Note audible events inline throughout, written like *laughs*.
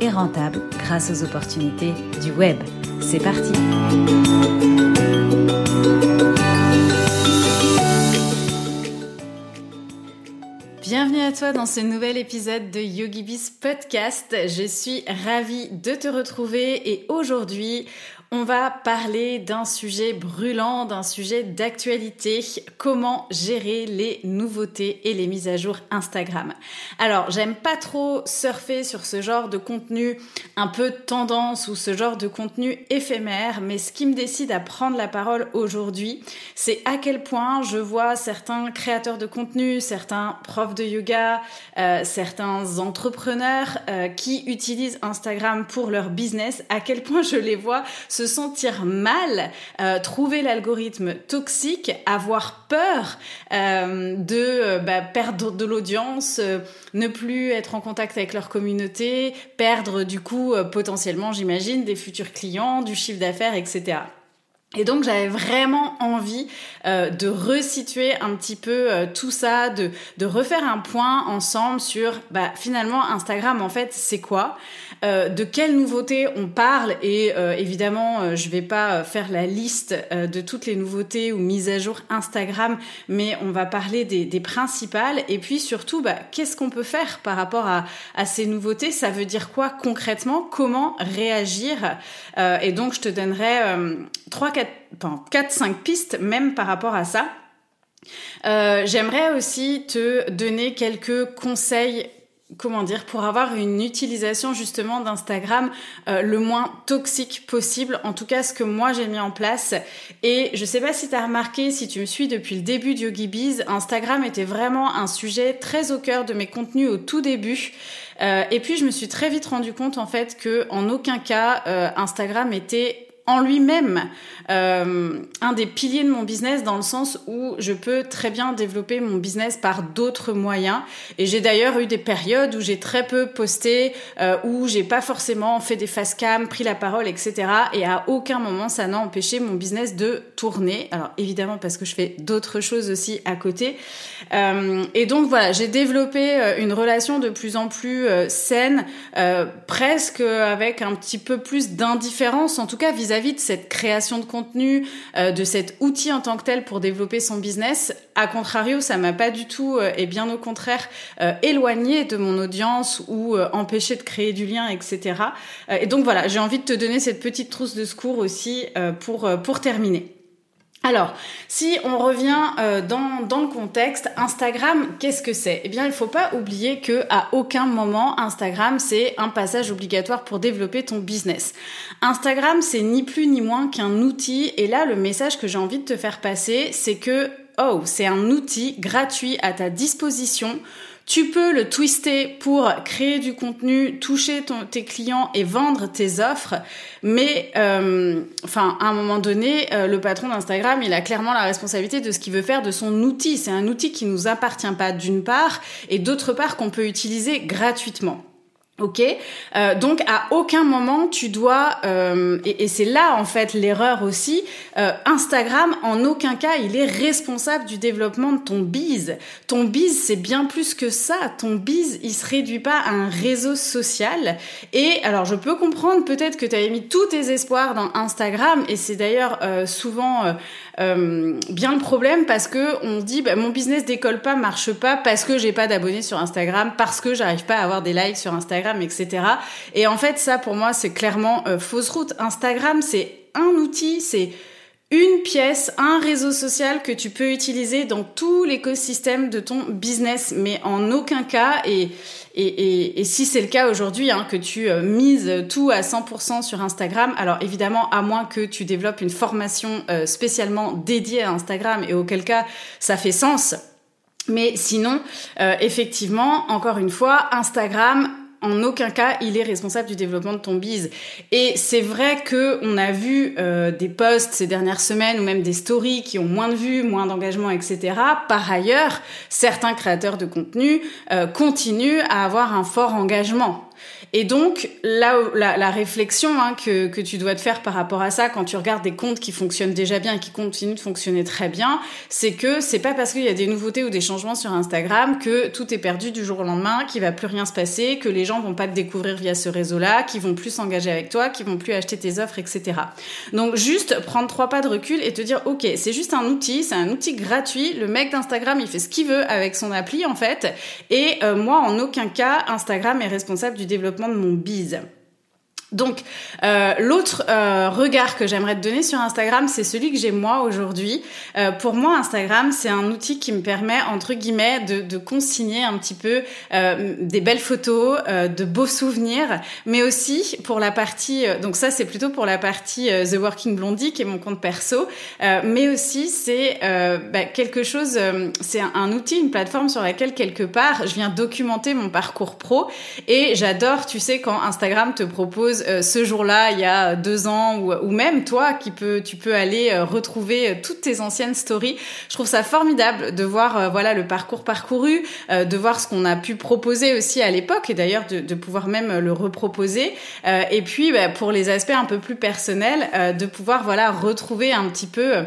et rentable grâce aux opportunités du web. C'est parti Bienvenue à toi dans ce nouvel épisode de YogiBiz Podcast. Je suis ravie de te retrouver et aujourd'hui, on va parler d'un sujet brûlant, d'un sujet d'actualité, comment gérer les nouveautés et les mises à jour Instagram? Alors, j'aime pas trop surfer sur ce genre de contenu un peu tendance ou ce genre de contenu éphémère, mais ce qui me décide à prendre la parole aujourd'hui, c'est à quel point je vois certains créateurs de contenu, certains profs de yoga, euh, certains entrepreneurs euh, qui utilisent Instagram pour leur business, à quel point je les vois se sentir mal, euh, trouver l'algorithme toxique, avoir peur euh, de euh, bah, perdre de l'audience, ne plus être en contact avec leur communauté, perdre du coup potentiellement, j'imagine, des futurs clients, du chiffre d'affaires, etc. Et donc j'avais vraiment envie de resituer un petit peu tout ça, de, de refaire un point ensemble sur bah, finalement Instagram en fait c'est quoi? Euh, de quelles nouveautés on parle et euh, évidemment euh, je vais pas faire la liste de toutes les nouveautés ou mises à jour Instagram mais on va parler des, principales. Et puis surtout bah, qu'est-ce qu'on peut faire par rapport à, ces nouveautés? Ça veut dire quoi concrètement? Comment réagir? Et donc je te donnerai 3 4 4 5 pistes même par rapport à ça. J'aimerais aussi te donner quelques conseils comment dire, pour avoir une utilisation justement d'Instagram euh, le moins toxique possible, en tout cas ce que moi j'ai mis en place. Et je sais pas si tu as remarqué, si tu me suis depuis le début de YogiBiz, Instagram était vraiment un sujet très au cœur de mes contenus au tout début. Euh, et puis je me suis très vite rendu compte en fait que en aucun cas euh, Instagram était en lui-même euh, un des piliers de mon business dans le sens où je peux très bien développer mon business par d'autres moyens. Et j'ai d'ailleurs eu des périodes où j'ai très peu posté, euh, où j'ai pas forcément fait des face cam, pris la parole, etc. Et à aucun moment ça n'a empêché mon business de tourner. Alors évidemment parce que je fais d'autres choses aussi à côté. Euh, et donc voilà, j'ai développé une relation de plus en plus saine, presque avec un petit peu plus d'indifférence, en tout cas vis-à-vis cette création de contenu, euh, de cet outil en tant que tel pour développer son business. A contrario, ça m'a pas du tout, euh, et bien au contraire, euh, éloigné de mon audience ou empêché de créer du lien, etc. et donc voilà, j'ai envie de te donner cette petite trousse de secours aussi pour pour terminer. Alors, si on revient euh, dans, dans, le contexte, Instagram, qu'est-ce que c'est? Eh bien, il faut pas oublier que à aucun moment Instagram c'est un passage obligatoire pour développer ton business. Instagram, c'est ni plus ni moins qu'un outil. Et là, le message que j'ai envie de te faire passer, c'est que oh, c'est un outil gratuit à ta disposition tu peux le twister pour créer du contenu, toucher tes clients et vendre tes offres, mais euh, à un moment donné, euh, le patron d'Instagram, il a clairement la responsabilité de ce qu'il veut faire de son outil. C'est un outil qui nous appartient pas d'une part et d'autre part qu'on peut utiliser gratuitement. Ok, euh, donc à aucun moment tu dois, euh, et, c'est là en fait l'erreur aussi, euh, Instagram en aucun cas il est responsable du développement de ton bise. Ton bise c'est bien plus que ça. Ton bise il se réduit pas à un réseau social. Et alors je peux comprendre peut-être que tu avais mis tous tes espoirs dans Instagram et c'est d'ailleurs souvent bien le problème parce que on dit bah, mon business décolle pas, marche pas parce que j'ai pas d'abonnés sur Instagram, parce que j'arrive pas à avoir des likes sur Instagram etc. Et en fait, ça pour moi, c'est clairement euh, fausse route. Instagram, c'est un outil, c'est une pièce, un réseau social que tu peux utiliser dans tout l'écosystème de ton business, mais en aucun cas, et, et, et, si c'est le cas aujourd'hui, hein, que tu euh, mises tout à 100% sur Instagram, alors évidemment, à moins que tu développes une formation euh, spécialement dédiée à Instagram, et auquel cas ça fait sens. Mais sinon, effectivement, encore une fois, Instagram en aucun cas il est responsable du développement de ton bise. Et c'est vrai que on a vu euh, des posts ces dernières semaines ou même des stories qui ont moins de vues, moins d'engagement, etc. Par ailleurs, certains créateurs de contenu euh, continuent à avoir un fort engagement. Et donc, là, la, réflexion hein, que, que tu dois te faire par rapport à ça, quand tu regardes des comptes qui fonctionnent déjà bien et qui continuent de fonctionner très bien, c'est que c'est pas parce qu'il y a des nouveautés ou des changements sur Instagram que tout est perdu du jour au lendemain, qu'il va plus rien se passer, que les gens vont pas te découvrir via ce réseau-là, qu'ils vont plus s'engager avec toi, qu'ils vont plus acheter tes offres, etc. Donc, juste prendre trois pas de recul et te dire, ok, c'est juste un outil, c'est un outil gratuit. Le mec d'Instagram, il fait ce qu'il veut avec son appli, en fait. Et euh, moi, en aucun cas, Instagram est responsable du développement mon bise. Donc, euh, l'autre euh, regard que j'aimerais te donner sur Instagram, c'est celui que j'ai moi aujourd'hui. Euh, pour moi, Instagram, c'est un outil qui me permet, entre guillemets, de, de consigner un petit peu des belles photos, de beaux souvenirs, mais aussi pour la partie, donc ça c'est plutôt pour la partie The Working Blondie, qui est mon compte perso, mais aussi c'est bah, quelque chose, c'est un, un, outil, une plateforme sur laquelle quelque part, je viens documenter mon parcours pro, et j'adore, tu sais, quand Instagram te propose ce jour-là, il y a deux ans, ou, même toi qui peux, tu peux aller euh, retrouver euh, toutes tes anciennes stories. Je trouve ça formidable de voir, voilà, le parcours parcouru, de voir ce qu'on a pu proposer aussi à l'époque, et d'ailleurs de, pouvoir même le reproposer. et puis, bah, pour les aspects un peu plus personnels, de pouvoir, voilà, retrouver un petit peu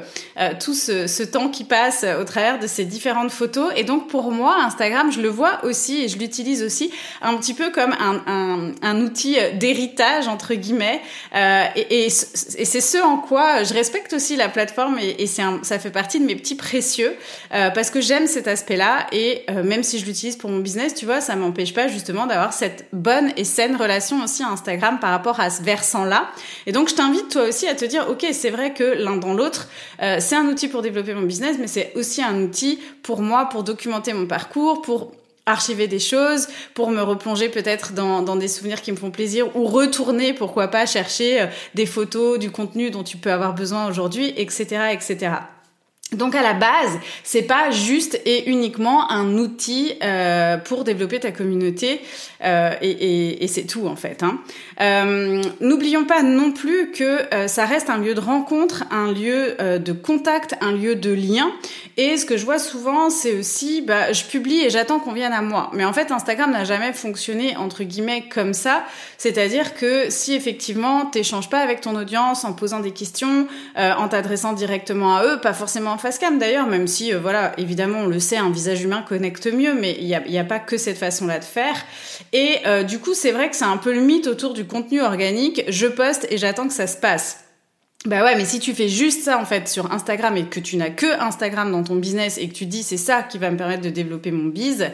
tout ce, temps qui passe au travers de ces différentes photos. Et donc, pour moi, Instagram, je le vois aussi et je l'utilise aussi un petit peu comme un outil d'héritage entre guillemets. Euh, et, c'est ce en quoi je respecte aussi la plateforme et, ça fait partie de mes petits précieux euh, parce que j'aime cet aspect-là et euh, même si je l'utilise pour mon business, tu vois, ça m'empêche pas justement d'avoir cette bonne et saine relation aussi à Instagram par rapport à ce versant-là. Et donc je t'invite toi aussi à te dire, ok, c'est vrai que l'un dans l'autre, c'est un outil pour développer mon business, mais c'est aussi un outil pour moi pour documenter mon parcours, pour archiver des choses, pour me replonger peut-être dans, dans, des souvenirs qui me font plaisir, ou retourner, pourquoi pas, chercher euh, des photos, du contenu dont tu peux avoir besoin aujourd'hui, etc., etc. Donc à la base, c'est pas juste et uniquement un outil euh, pour développer ta communauté euh, et, et, et c'est tout en fait. Hein. Euh, N'oublions pas non plus que euh, ça reste un lieu de rencontre, un lieu euh, de contact, un lieu de lien. Et ce que je vois souvent, c'est aussi, bah, je publie et j'attends qu'on vienne à moi. Mais en fait, Instagram n'a jamais fonctionné entre guillemets comme ça. C'est-à-dire que si effectivement t'échanges pas avec ton audience en posant des questions, en t'adressant directement à eux, pas forcément face cam d'ailleurs, même si, euh, voilà, évidemment, on le sait, un visage humain connecte mieux, mais il n'y a, pas que cette façon-là de faire. Et euh, du coup, c'est vrai que c'est un peu le mythe autour du contenu organique. Je poste et j'attends que ça se passe. Bah ouais, mais si tu fais juste ça en fait sur Instagram et que tu n'as que Instagram dans ton business et que tu dis c'est ça qui va me permettre de développer mon biz,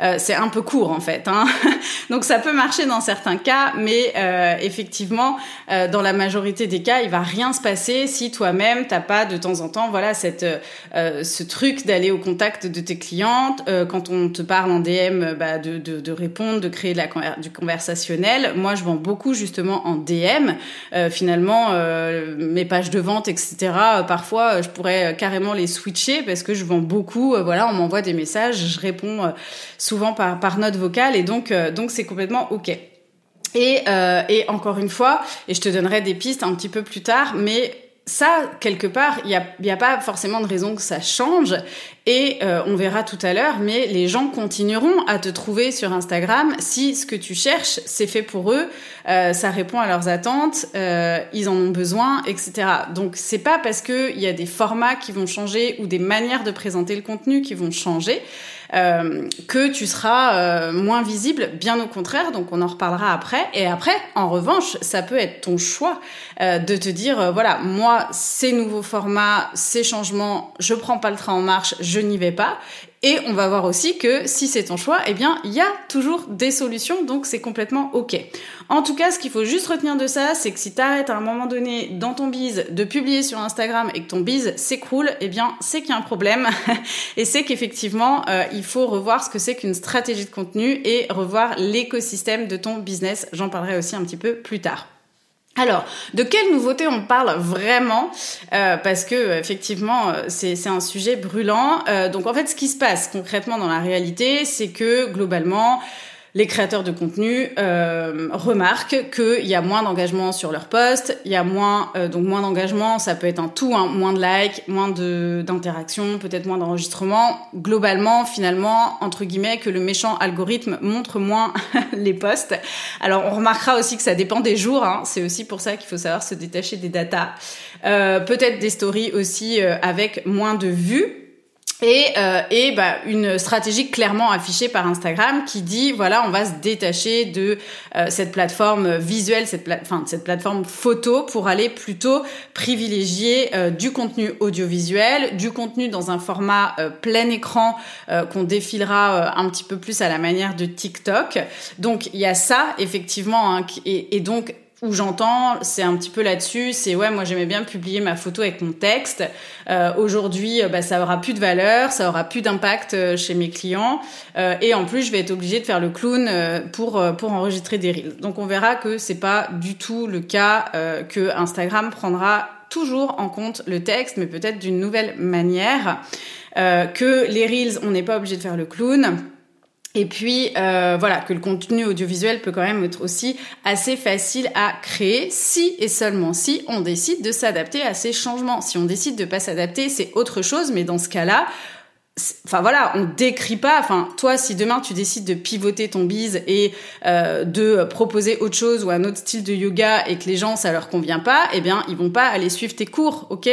euh, c'est un peu court en fait. Hein *laughs* Donc ça peut marcher dans certains cas, mais euh, effectivement, euh, dans la majorité des cas, il va rien se passer si toi-même t'as pas de temps en temps, voilà, cette euh, ce truc d'aller au contact de tes clientes quand on te parle en DM, bah, de, de, de, répondre, de créer du conversationnel. Moi, je vends beaucoup justement en DM. finalement mes pages de vente, etc. Euh, parfois, euh, je pourrais euh, carrément les switcher parce que je vends beaucoup. Voilà, on m'envoie des messages, je réponds souvent par, par note vocale et donc donc c'est complètement ok. Et, et encore une fois, et je te donnerai des pistes un petit peu plus tard, mais ça, quelque part, il n'y a, y a, pas forcément de raison que ça change. Et euh, on verra tout à l'heure, mais les gens continueront à te trouver sur Instagram si ce que tu cherches, c'est fait pour eux, euh, ça répond à leurs attentes, euh, ils en ont besoin, etc. Donc c'est pas parce qu'il y a des formats qui vont changer ou des manières de présenter le contenu qui vont changer euh, que tu seras euh, moins visible, bien au contraire, donc on en reparlera après. Et après, en revanche, ça peut être ton choix euh, de te dire, voilà, moi, ces nouveaux formats, ces changements, je prends pas le train en marche, je n'y vais pas. Et on va voir aussi que si c'est ton choix, eh bien, il y a toujours des solutions, donc c'est complètement OK. En tout cas, ce qu'il faut juste retenir de ça, c'est que si tu arrêtes à un moment donné dans ton bise de publier sur Instagram et que ton bise s'écroule, eh bien, c'est qu'il y a un problème. *laughs* et c'est qu'effectivement, euh, il faut revoir ce que c'est qu'une stratégie de contenu et revoir l'écosystème de ton business. J'en parlerai aussi un petit peu plus tard. Alors, de quelle nouveauté on parle vraiment? Euh, Parce que effectivement, euh, c'est un sujet brûlant. Donc en fait, ce qui se passe concrètement dans la réalité, c'est que globalement, les créateurs de contenu euh, remarquent qu'il y a moins d'engagement sur leur post, il y a moins euh, donc moins d'engagement, ça peut être un tout, hein, moins de likes, moins de d'interactions, peut-être moins d'enregistrements. Globalement, finalement, entre guillemets, que le méchant algorithme montre moins *laughs* les posts. Alors on remarquera aussi que ça dépend des jours. Hein, c'est aussi pour ça qu'il faut savoir se détacher des datas. Euh, peut-être des stories aussi euh, avec moins de vues et, euh, et bah, une stratégie clairement affichée par Instagram qui dit voilà on va se détacher de euh, cette plateforme visuelle cette enfin cette plateforme photo pour aller plutôt privilégier euh, du contenu audiovisuel du contenu dans un format plein écran qu'on défilera un petit peu plus à la manière de TikTok. Donc il y a ça effectivement hein, et donc où j'entends, c'est un petit peu là-dessus, c'est ouais, moi j'aimais bien publier ma photo avec mon texte. Euh, Aujourd'hui, euh, bah, ça aura plus de valeur, ça aura plus d'impact euh, chez mes clients, euh, et en plus, je vais être obligée de faire le clown euh, pour pour enregistrer des reels. Donc on verra que c'est pas du tout le cas que Instagram prendra toujours en compte le texte, mais peut-être d'une nouvelle manière. que les reels, on n'est pas obligé de faire le clown et puis euh, voilà que le contenu audiovisuel peut quand même être aussi assez facile à créer si et seulement si on décide de s'adapter à ces changements. Si on décide de pas s'adapter, c'est autre chose, mais dans ce cas-là, Enfin voilà, on décrit pas. Enfin toi, si demain tu décides de pivoter ton bise et euh, de proposer autre chose ou un autre style de yoga et que les gens ça leur convient pas, eh bien ils vont pas aller suivre tes cours, ok?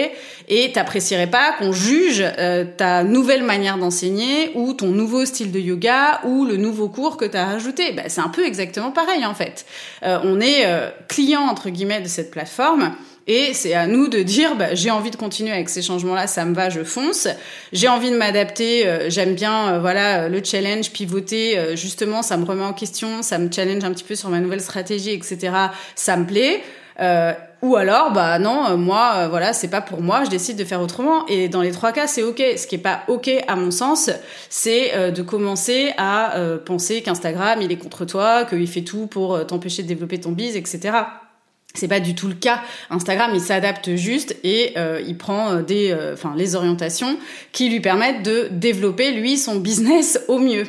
Et t'apprécierais pas qu'on juge euh, ta nouvelle manière d'enseigner ou ton nouveau style de yoga ou le nouveau cours que tu as rajouté. Ben, c'est un peu exactement pareil en fait. Euh, on est client entre guillemets de cette plateforme et c'est à nous de dire, bah, j'ai envie de continuer avec ces changements-là, ça me va, je fonce. J'ai envie de m'adapter, euh, j'aime bien, euh, voilà, le challenge, pivoter. Euh, justement, ça me remet en question, ça me challenge un petit peu sur ma nouvelle stratégie, etc. Ça me plaît. ou alors, bah non, moi, voilà, c'est pas pour moi, je décide de faire autrement. Et dans les trois cas, c'est ok. Ce qui est pas ok, à mon sens, c'est de commencer à penser qu'Instagram, il est contre toi, qu'il fait tout pour t'empêcher de développer ton biz, etc. C'est pas du tout le cas. Instagram, il s'adapte juste et euh, il prend euh, des, euh, les orientations qui lui permettent de développer lui son business au mieux.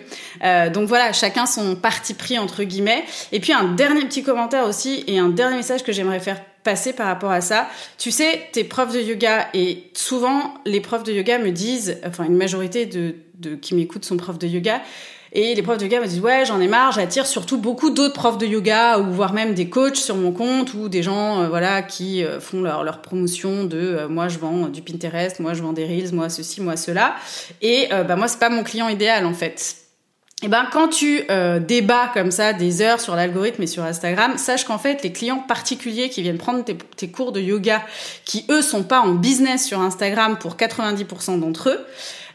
donc voilà, chacun son parti pris entre guillemets. Et puis un dernier petit commentaire aussi et un dernier message que j'aimerais faire passer par rapport à ça. Tu sais, tes profs de yoga et souvent les profs de yoga me disent, enfin une majorité de, de qui m'écoutent sont profs de yoga et les profs de yoga me disent ouais j'en ai marre, j'attire surtout beaucoup d'autres profs de yoga ou voire même des coachs sur mon compte ou des gens euh, voilà qui euh, font leur, leur promotion de euh, moi je vends du Pinterest, moi je vends des reels, moi ceci, moi cela. Et bah moi c'est pas mon client idéal en fait. Et ben quand tu débats comme ça des heures sur l'algorithme et sur Instagram, sache qu'en fait les clients particuliers qui viennent prendre tes, tes, cours de yoga, qui eux sont pas en business sur Instagram pour 90% d'entre eux,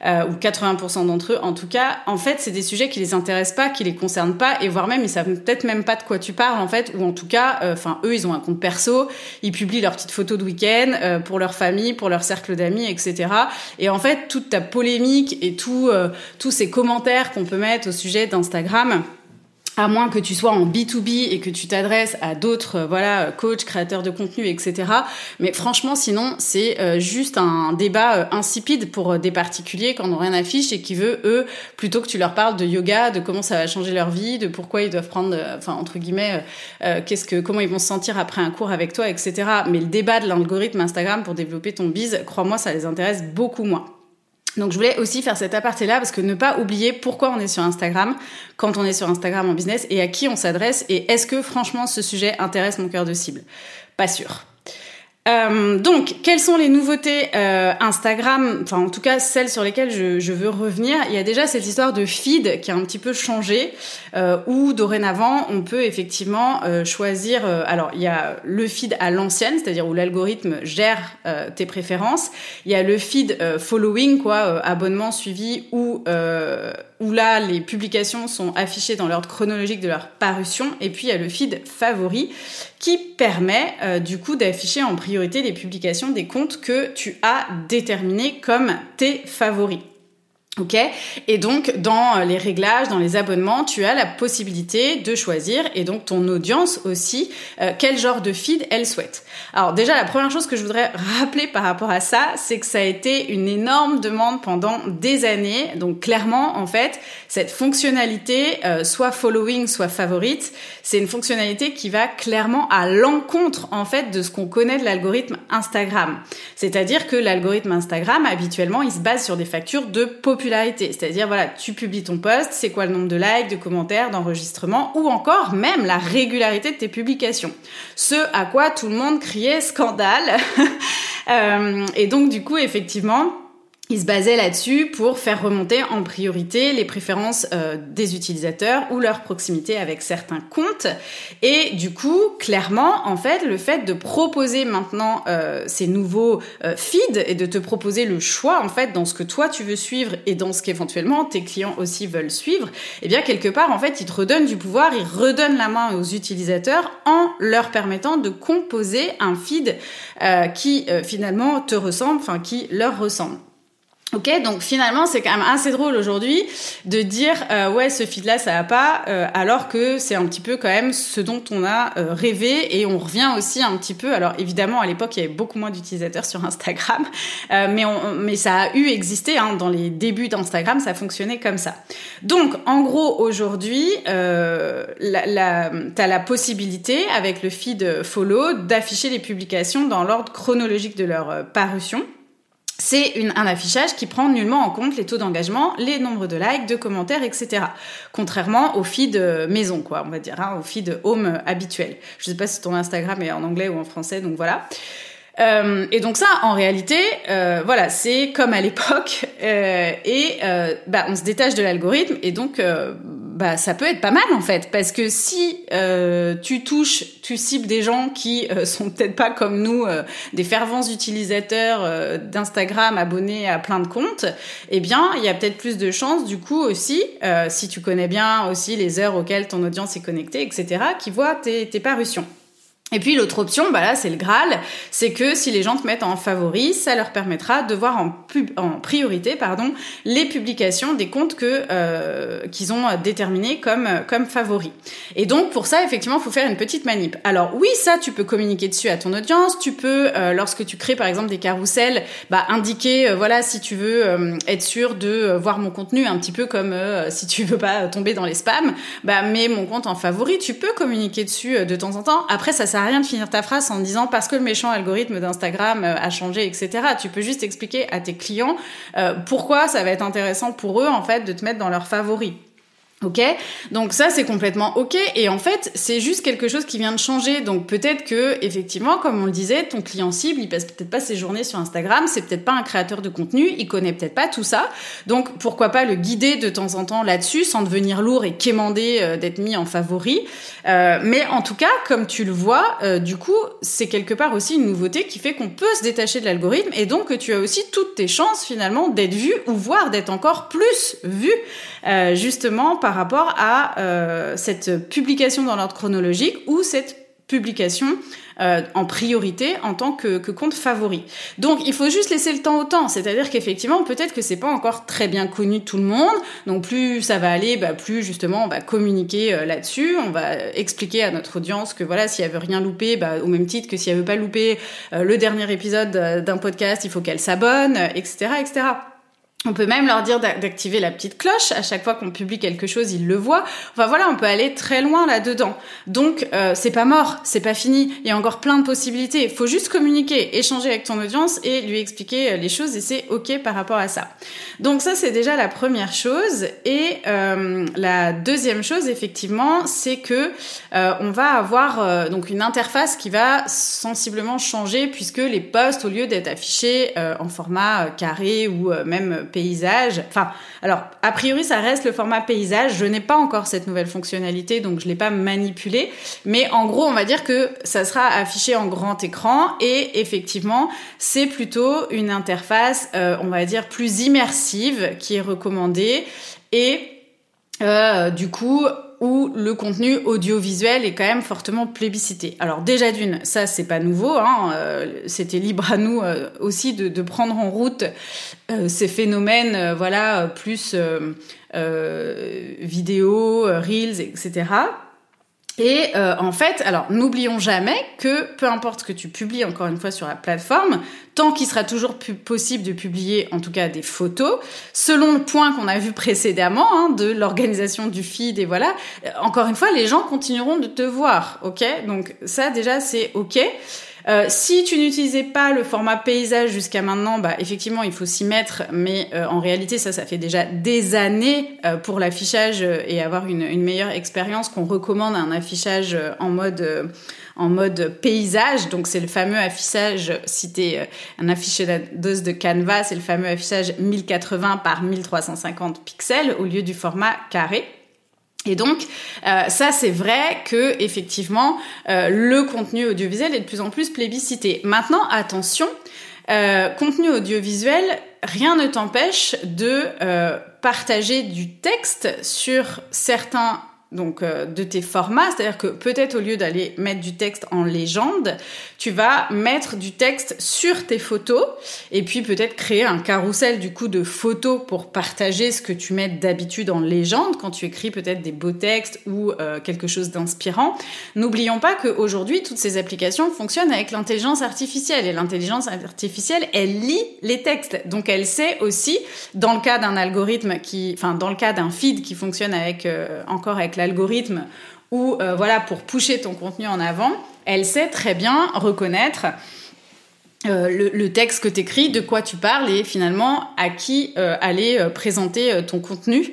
euh, ou 80% d'entre eux en tout cas, en fait, c'est des sujets qui les intéressent pas, qui les concernent pas, et voire même ils savent peut-être même pas de quoi tu parles en fait, ou en tout cas, euh, enfin eux ils ont un compte perso, ils publient leurs petites photos de week-end euh, pour leur famille, pour leur cercle d'amis, etc. Et en fait, toute ta polémique et tout, tous ces commentaires qu'on peut mettre au sujet d'Instagram à moins que tu sois en B2B et que tu t'adresses à d'autres euh, voilà coachs, créateurs de contenu, etc. Mais franchement, sinon, c'est euh, juste un débat euh, insipide pour des particuliers qui n'ont rien affiche et qui veut, eux, plutôt que tu leur parles de yoga, de comment ça va changer leur vie, de pourquoi ils doivent prendre, enfin, entre guillemets, qu'est-ce que, comment ils vont se sentir après un cours avec toi, etc. Mais le débat de l'algorithme Instagram pour développer ton biz, crois-moi, ça les intéresse beaucoup moins. Donc je voulais aussi faire cet aparté là parce que ne pas oublier pourquoi on est sur Instagram quand on est sur Instagram en business et à qui on s'adresse et est-ce que franchement ce sujet intéresse mon cœur de cible? Pas sûr. Euh, donc, quelles sont les nouveautés euh, Instagram Enfin, en tout cas, celles sur lesquelles je, je, veux revenir? Il y a déjà cette histoire de feed qui a un petit peu changé, euh, où dorénavant, on peut effectivement euh, choisir. Euh, alors, il y a le feed à l'ancienne, c'est-à-dire où l'algorithme gère tes préférences. Il y a le feed following, quoi, abonnement suivi, où où là, les publications sont affichées dans l'ordre chronologique de leur parution. Et puis, il y a le feed favori qui permet euh, du coup d'afficher en priorité les publications des comptes que tu as déterminés comme tes favoris. Ok Et donc dans les réglages, dans les abonnements, tu as la possibilité de choisir et donc ton audience aussi euh, quel genre de feed elle souhaite. Alors déjà la première chose que je voudrais *laughs* rappeler par rapport à ça, c'est que ça a été une énorme demande pendant des années. Donc clairement en fait cette fonctionnalité euh, soit following soit favorite, c'est une fonctionnalité qui va clairement à l'encontre en fait de ce qu'on connaît de l'algorithme Instagram. C'est-à-dire que l'algorithme Instagram habituellement il se base sur des factures de popularité c'est-à-dire, voilà, tu publies ton post, c'est quoi le nombre de likes, de commentaires, d'enregistrements, ou encore même la régularité de tes publications. Ce à quoi tout le monde criait scandale. *laughs* Euh, et donc, du coup, effectivement, il se basait là-dessus pour faire remonter en priorité les préférences euh, des utilisateurs ou leur proximité avec certains comptes. Et du coup, clairement, en fait, le fait de proposer maintenant euh, ces nouveaux euh, feeds et de te proposer le choix, en fait, dans ce que toi tu veux suivre et dans ce qu'éventuellement tes clients aussi veulent suivre, eh bien, quelque part, en fait, il te redonne du pouvoir, il redonne la main aux utilisateurs en leur permettant de composer un feed qui finalement te ressemble, enfin, qui leur ressemble. Ok, donc finalement c'est quand même assez drôle aujourd'hui de dire euh, ouais ce feed là ça va pas, euh, alors que c'est un petit peu quand même ce dont on a euh, rêvé et on revient aussi un petit peu. Alors évidemment à l'époque il y avait beaucoup moins d'utilisateurs sur Instagram, *laughs* mais on, mais ça a eu existé hein, dans les débuts d'Instagram, ça fonctionnait comme ça. Donc en gros aujourd'hui la, la, t'as la possibilité avec le feed follow d'afficher les publications dans l'ordre chronologique de leur parution c'est un affichage qui prend nullement en compte les taux d'engagement, les nombres de likes, de commentaires, etc. Contrairement au feed maison, quoi, on va dire, hein, au feed home habituel. Je sais pas si ton Instagram est en anglais ou en français, donc voilà. Euh, et donc ça, en réalité, euh, voilà, c'est comme à l'époque, euh, et euh, bah, on se détache de l'algorithme, et donc euh, bah, ça peut être pas mal en fait, parce que si euh, tu touches, tu cibles des gens qui *laughs* sont peut-être pas comme nous, des fervents utilisateurs d'Instagram abonnés à plein de comptes, eh bien, il y a peut-être plus de chances du coup aussi, si tu connais bien aussi les heures auxquelles ton audience est connectée, etc., qui voient tes, tes parutions. Et puis l'autre option, bah là c'est le Graal, c'est que si les gens te mettent en favori, ça leur permettra de voir en, pub, en priorité pardon, les publications des comptes que euh, qu'ils ont déterminés comme comme favoris. Et donc pour ça effectivement, il faut faire une petite manip. Alors oui, ça tu peux communiquer dessus à ton audience, tu peux euh, lorsque tu crées par exemple des carousels, bah indiquer euh, voilà si tu veux être sûr de voir mon contenu un petit peu comme *laughs* si tu veux pas tomber dans les spams, bah mets mon compte en favori, tu peux communiquer dessus de temps en temps. Après ça sert rien de finir ta phrase en disant parce que le méchant algorithme d'Instagram euh, a changé, etc. Tu peux juste expliquer à tes clients euh, pourquoi ça va être intéressant pour eux en fait de te mettre dans leurs favoris. Ok, donc ça c'est complètement ok. Et en fait c'est juste quelque chose qui vient de changer. Donc peut-être que effectivement comme on le disait ton client cible il passe peut-être pas ses journées sur Instagram. C'est peut-être pas un créateur de contenu. Il connaît peut-être pas tout ça. Donc pourquoi pas le guider de temps en temps là-dessus sans devenir lourd et quémander euh, d'être mis en favori. Euh, mais en tout cas comme tu le vois euh, du coup c'est quelque part aussi une nouveauté qui fait qu'on peut se détacher de l'algorithme. Et donc que tu as aussi toutes tes chances finalement d'être vu ou voire d'être encore plus vu. Justement par rapport à euh, cette publication dans l'ordre chronologique ou cette publication euh, en priorité en tant que, compte favori. Donc il faut juste laisser le temps au temps, c'est-à-dire qu'effectivement peut-être que c'est pas encore très bien connu de tout le monde, donc plus ça va aller, bah, plus justement on va communiquer euh, là-dessus, on va expliquer à notre audience que voilà si elle veut rien louper, bah, au même titre que si elle veut pas louper le dernier épisode d'un podcast, il faut qu'elle s'abonne, etc., etc. On peut même leur dire d'activer la petite cloche. À chaque fois qu'on publie quelque chose, ils le voient. Enfin voilà, on peut aller très loin là-dedans. Donc euh, c'est pas mort, c'est pas fini. Il y a encore plein de possibilités. Il faut juste communiquer, échanger avec ton audience et lui expliquer euh, les choses et c'est ok par rapport à ça. Donc ça c'est déjà la première chose. Et euh, la deuxième chose effectivement, c'est que euh, on va avoir euh, donc une interface qui va sensiblement changer puisque les posts au lieu d'être affichés en format carré ou même paysage. Enfin, alors, a priori, ça reste le format paysage. Je n'ai pas encore cette nouvelle fonctionnalité, donc je l'ai pas manipulé. Mais en gros, on va dire que ça sera affiché en grand écran et effectivement, c'est plutôt une interface, euh, on va dire, plus immersive qui est recommandée et euh, du coup où le contenu audiovisuel est quand même fortement plébiscité. Alors déjà d'une, ça c'est pas nouveau, hein, c'était libre à nous aussi de, prendre en route ces phénomènes, voilà, plus vidéo, reels, etc. Et euh, en fait, alors n'oublions jamais que peu importe ce que tu publies encore une fois sur la plateforme, tant qu'il sera toujours possible de publier en tout cas des photos, selon le point qu'on a vu *laughs* précédemment hein, de l'organisation du feed et voilà, euh, encore une fois, les gens continueront de te voir, ok? Donc ça déjà c'est ok. Euh, si tu n'utilisais pas le format paysage jusqu'à maintenant, bah effectivement il faut s'y mettre, mais euh, en réalité ça ça fait déjà des années euh, pour l'affichage et avoir une, une meilleure expérience qu'on recommande un affichage en mode en mode paysage. Donc c'est le fameux affichage, si t'es un affichage de Canva, c'est le fameux affichage 1080 par 1350 pixels au lieu du format carré. Et donc, euh, ça, c'est vrai que effectivement, euh, le contenu audiovisuel est de plus en plus plébiscité. Maintenant, attention, euh, contenu audiovisuel, rien ne t'empêche de partager du texte sur certains donc euh, de tes formats, c'est-à-dire que peut-être au lieu d'aller mettre du texte en légende, tu vas mettre du texte sur tes photos et puis peut-être créer un carrousel du coup de photos pour partager ce que tu mets d'habitude en légende quand tu écris peut-être des beaux textes ou euh, quelque chose d'inspirant. N'oublions pas qu'aujourd'hui toutes ces applications fonctionnent avec l'intelligence artificielle et l'intelligence artificielle elle lit les textes donc elle sait aussi dans le cas d'un algorithme qui, enfin dans le cas d'un feed qui fonctionne avec euh, encore avec la algorithme ou euh, voilà pour pousser ton contenu en avant, elle sait très bien reconnaître euh, le, texte que tu écris, de quoi tu parles et finalement à qui euh, aller présenter ton contenu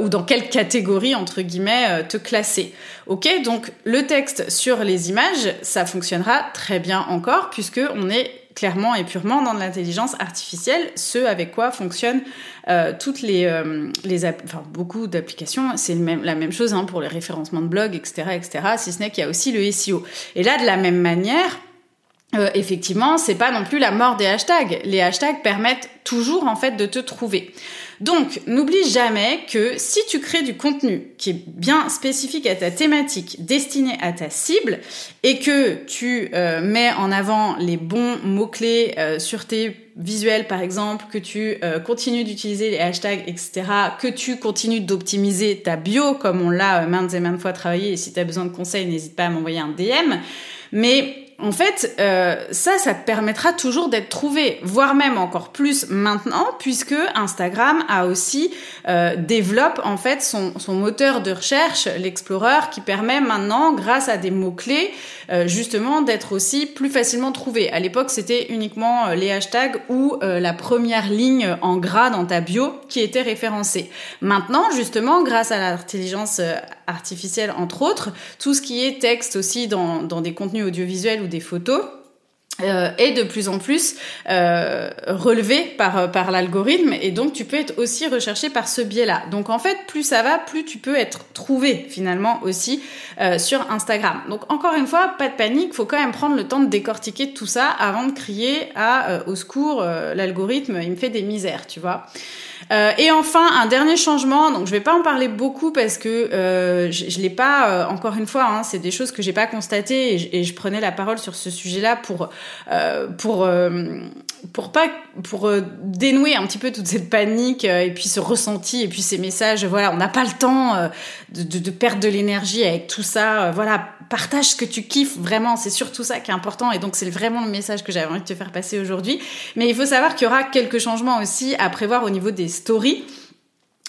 ou dans quelle catégorie entre guillemets te classer. Ok, donc le texte sur les images, ça fonctionnera très bien encore puisque on est clairement et purement dans l'intelligence artificielle, ce avec quoi fonctionnent euh, toutes les, euh, les enfin, beaucoup d'applications. C'est même, la même chose hein, pour les référencements de blog, etc., etc. Si ce n'est qu'il y a aussi le SEO. Et là, de la même manière, euh, effectivement, c'est pas non plus la mort des hashtags. Les hashtags permettent toujours en fait de te trouver. Donc, n'oublie jamais que si tu crées du contenu qui est bien spécifique à ta thématique, destiné à ta cible, et que tu euh, mets en avant les bons mots-clés euh, sur tes visuels par exemple, que tu euh, continues d'utiliser les hashtags, etc., que tu continues d'optimiser ta bio comme on l'a maintes et maintes fois travaillé, et si tu as besoin de conseils, n'hésite pas à m'envoyer un DM. Mais en fait, euh, ça, ça te permettra toujours d'être trouvé, voire même encore plus maintenant, puisque Instagram a aussi euh, développe en fait son, moteur de recherche, l'Explorer, qui permet maintenant, grâce à des mots clés, euh, justement d'être aussi plus facilement trouvé. À l'époque, c'était uniquement euh, les hashtags ou la première ligne en gras dans ta bio qui était référencée. Maintenant, justement, grâce à l'intelligence artificielle entre autres, tout ce qui est texte aussi dans, dans des contenus audiovisuels ou des photos, euh, est de plus en plus euh, relevé par par l'algorithme et donc tu peux être aussi recherché par ce biais-là. Donc en fait, plus ça va, plus tu peux être trouvé finalement aussi euh, sur Instagram. Donc encore une fois, pas de panique, faut quand même prendre le temps de décortiquer tout ça avant de crier à euh, au secours, euh, l'algorithme il me fait des misères, tu vois. Euh, et enfin, un dernier changement. Donc, je vais pas en parler beaucoup parce que euh, je, je l'ai pas. Euh, encore une fois, hein, c'est des choses que j'ai pas constatées et je, et je, prenais la parole sur ce sujet-là pour euh, pour euh, pour pas pour euh, dénouer un petit peu toute cette panique et puis ce ressenti et puis ces messages. Voilà, on n'a pas le temps de, de, de, perdre de l'énergie avec tout ça. voilà, partage ce que tu kiffes vraiment. C'est surtout ça qui est important et donc c'est vraiment le message que j'avais envie de te faire passer aujourd'hui. Mais il faut savoir qu'il y aura quelques changements aussi à prévoir au niveau des stories.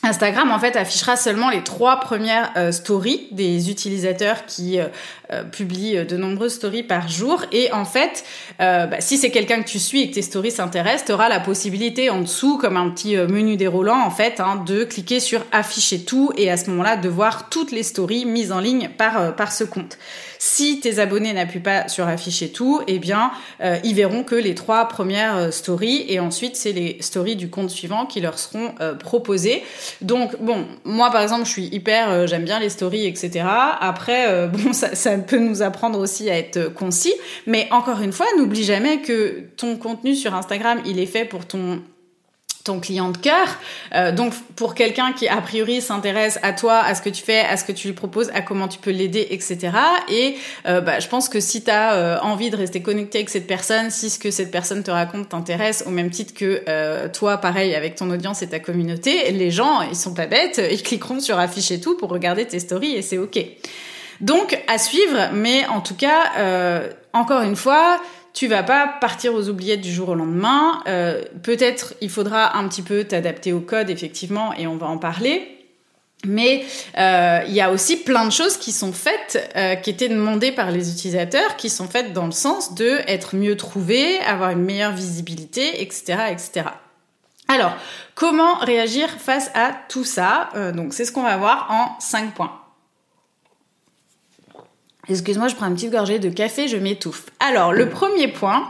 Instagram en fait affichera seulement les trois premières euh, stories des utilisateurs qui euh, euh, publient de nombreuses stories par jour et en fait bah, si c'est quelqu'un que tu suis et que tes stories s'intéressent, tu auras la possibilité en dessous comme un petit menu déroulant en fait hein, de cliquer sur afficher tout et à ce moment-là de voir toutes les stories mises en ligne par par ce compte. Si tes abonnés n'appuient pas sur afficher tout, eh bien, euh, ils verront que les trois premières euh, stories et ensuite c'est les stories du compte suivant qui leur seront euh, proposées. Donc, bon, moi par exemple, je suis hyper, j'aime bien les stories, etc. Après, *laughs* bon, ça, ça peut nous apprendre aussi à être concis, mais encore une fois, n'oublie jamais que ton contenu sur Instagram, il est fait pour ton ton client de cœur. Euh, donc pour quelqu'un qui a priori s'intéresse à toi, à ce que tu fais, à ce que tu lui proposes, à comment tu peux l'aider, etc. Et euh, bah, je pense que si tu as euh, envie de rester connecté avec cette personne, si ce que cette personne te raconte t'intéresse, au même titre que toi, pareil, avec ton audience et ta communauté, les gens, ils sont pas bêtes, *laughs* ils cliqueront sur afficher tout pour regarder tes stories et c'est ok. Donc à suivre, mais en tout cas, encore une fois, tu vas pas partir aux oubliettes du jour au lendemain. Euh, peut-être il faudra un petit peu t'adapter au code effectivement et on va en parler. Mais euh, il y a aussi plein de choses qui sont faites, euh, qui étaient demandées par les utilisateurs, qui sont faites dans le sens de être mieux trouvé, avoir une meilleure visibilité, etc., etc. Alors, comment réagir face à tout ça? Donc, c'est ce qu'on va voir en cinq points. Excuse-moi, je prends un petit gorgée de café, je m'étouffe. Alors, le premier point,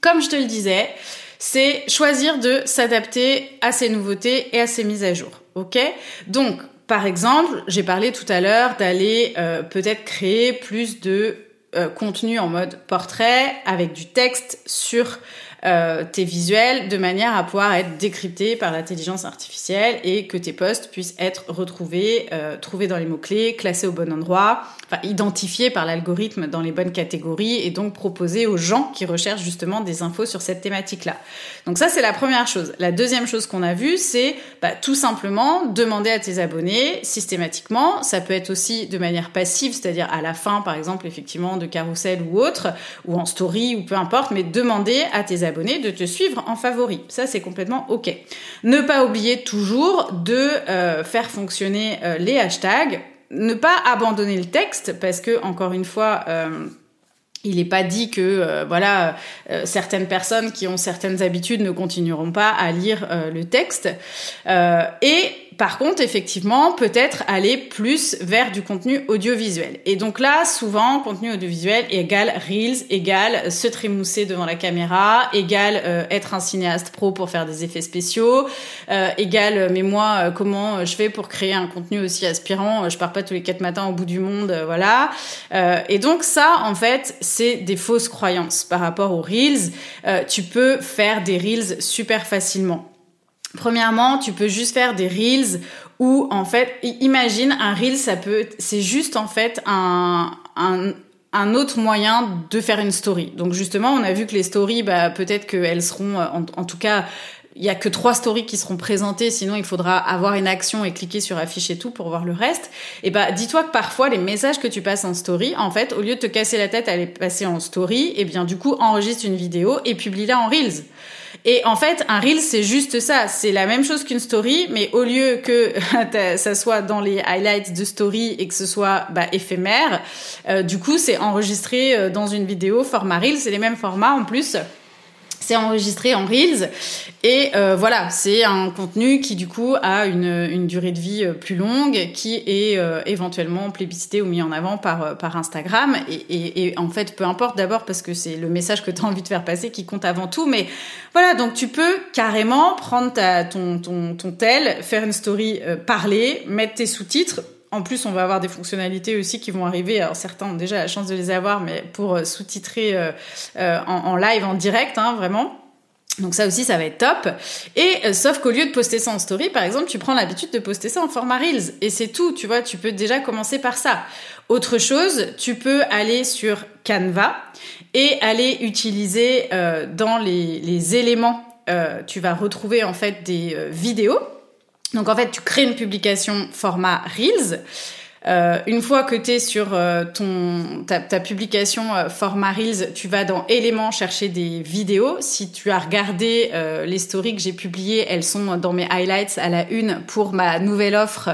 comme je te le disais, c'est choisir de s'adapter à ces nouveautés et à ces mises à jour. Ok? Donc, par exemple, j'ai parlé tout à l'heure d'aller euh, peut-être créer plus de euh, contenu en mode portrait avec du texte sur euh, tes visuels de manière à pouvoir être décryptés par l'intelligence artificielle et que tes posts puissent être retrouvés, trouvés dans les mots-clés, classés au bon endroit, enfin par l'algorithme dans les bonnes catégories et donc proposés aux gens qui recherchent justement des infos sur cette thématique-là. Donc ça, c'est la première chose. La deuxième chose qu'on a vue, c'est bah, tout simplement demander à tes abonnés systématiquement. Ça peut être aussi de manière passive, c'est-à-dire à la fin, par exemple, effectivement, de carrousel ou autre, ou en story ou peu importe, mais demander à tes abonnés de te suivre en favori. Ça, c'est complètement OK. Ne pas oublier toujours de euh, faire fonctionner euh, les hashtags. Ne pas abandonner le texte parce que, encore une fois, euh, il n'est pas dit que voilà certaines personnes qui ont certaines habitudes ne continueront pas à lire le texte. Et par contre, effectivement, peut-être aller plus vers du contenu audiovisuel. Et donc là, souvent, contenu audiovisuel égale Reels, égale se trémousser devant la caméra, égale euh, être un cinéaste pro pour faire des effets spéciaux, euh, égale, euh, mais moi, comment je fais pour créer un contenu aussi aspirant Je pars pas tous les quatre matins au bout du monde, voilà. et donc ça, en fait, c'est des fausses croyances par rapport aux Reels. tu peux faire des Reels super facilement. Premièrement, tu peux juste faire des reels où en fait, imagine un reel, ça peut, c'est juste en fait un, un, un autre moyen de faire une story. Donc justement, on a vu que les stories, bah, peut-être qu'elles seront, euh, en, tout cas, il y a que trois stories qui seront présentées, sinon il faudra avoir une action et cliquer sur afficher tout pour voir le reste. Et bah, dis-toi que parfois les messages que tu passes en story, en fait, au lieu de te casser la tête à les passer en story, et eh bien du coup enregistre une vidéo et publie-la en reels. Et en fait, un reel, c'est juste ça. C'est la même chose qu'une story, mais au lieu que *laughs* ça soit dans les highlights de story et que ce soit bah, éphémère, euh, du coup, c'est enregistré euh, dans une vidéo format reel. C'est les mêmes formats en plus c'est enregistré en Reels. Et euh, voilà, c'est un contenu qui du coup a une, une durée de vie euh, plus longue, qui est euh, éventuellement plébiscité ou mis en avant par, par Instagram. Et, et, en fait, peu importe d'abord parce que c'est le message que tu as envie de faire passer qui compte avant tout. Mais voilà, donc tu peux carrément prendre ta, ton, ton, ton tel, faire une story, parler, mettre tes sous-titres en plus, on va avoir des fonctionnalités aussi qui vont arriver. Alors certains ont déjà la chance de les avoir, mais pour euh, sous-titrer euh, euh, en, live, en direct, hein, vraiment. Donc ça aussi, ça va être top. Et sauf qu'au lieu de poster ça en story, par exemple, tu prends l'habitude de poster ça en format Reels. Et c'est tout, tu vois, tu peux déjà commencer par ça. Autre chose, tu peux aller sur Canva et aller utiliser dans les, les éléments, tu vas retrouver en fait des vidéos donc en fait, tu crées une publication format Reels euh, une fois que tu es sur euh, ton, ta, ta publication euh, format Reels, tu vas dans éléments chercher des vidéos. Si tu as regardé euh, les stories que j'ai publiées, elles sont dans mes highlights à la une pour ma nouvelle offre,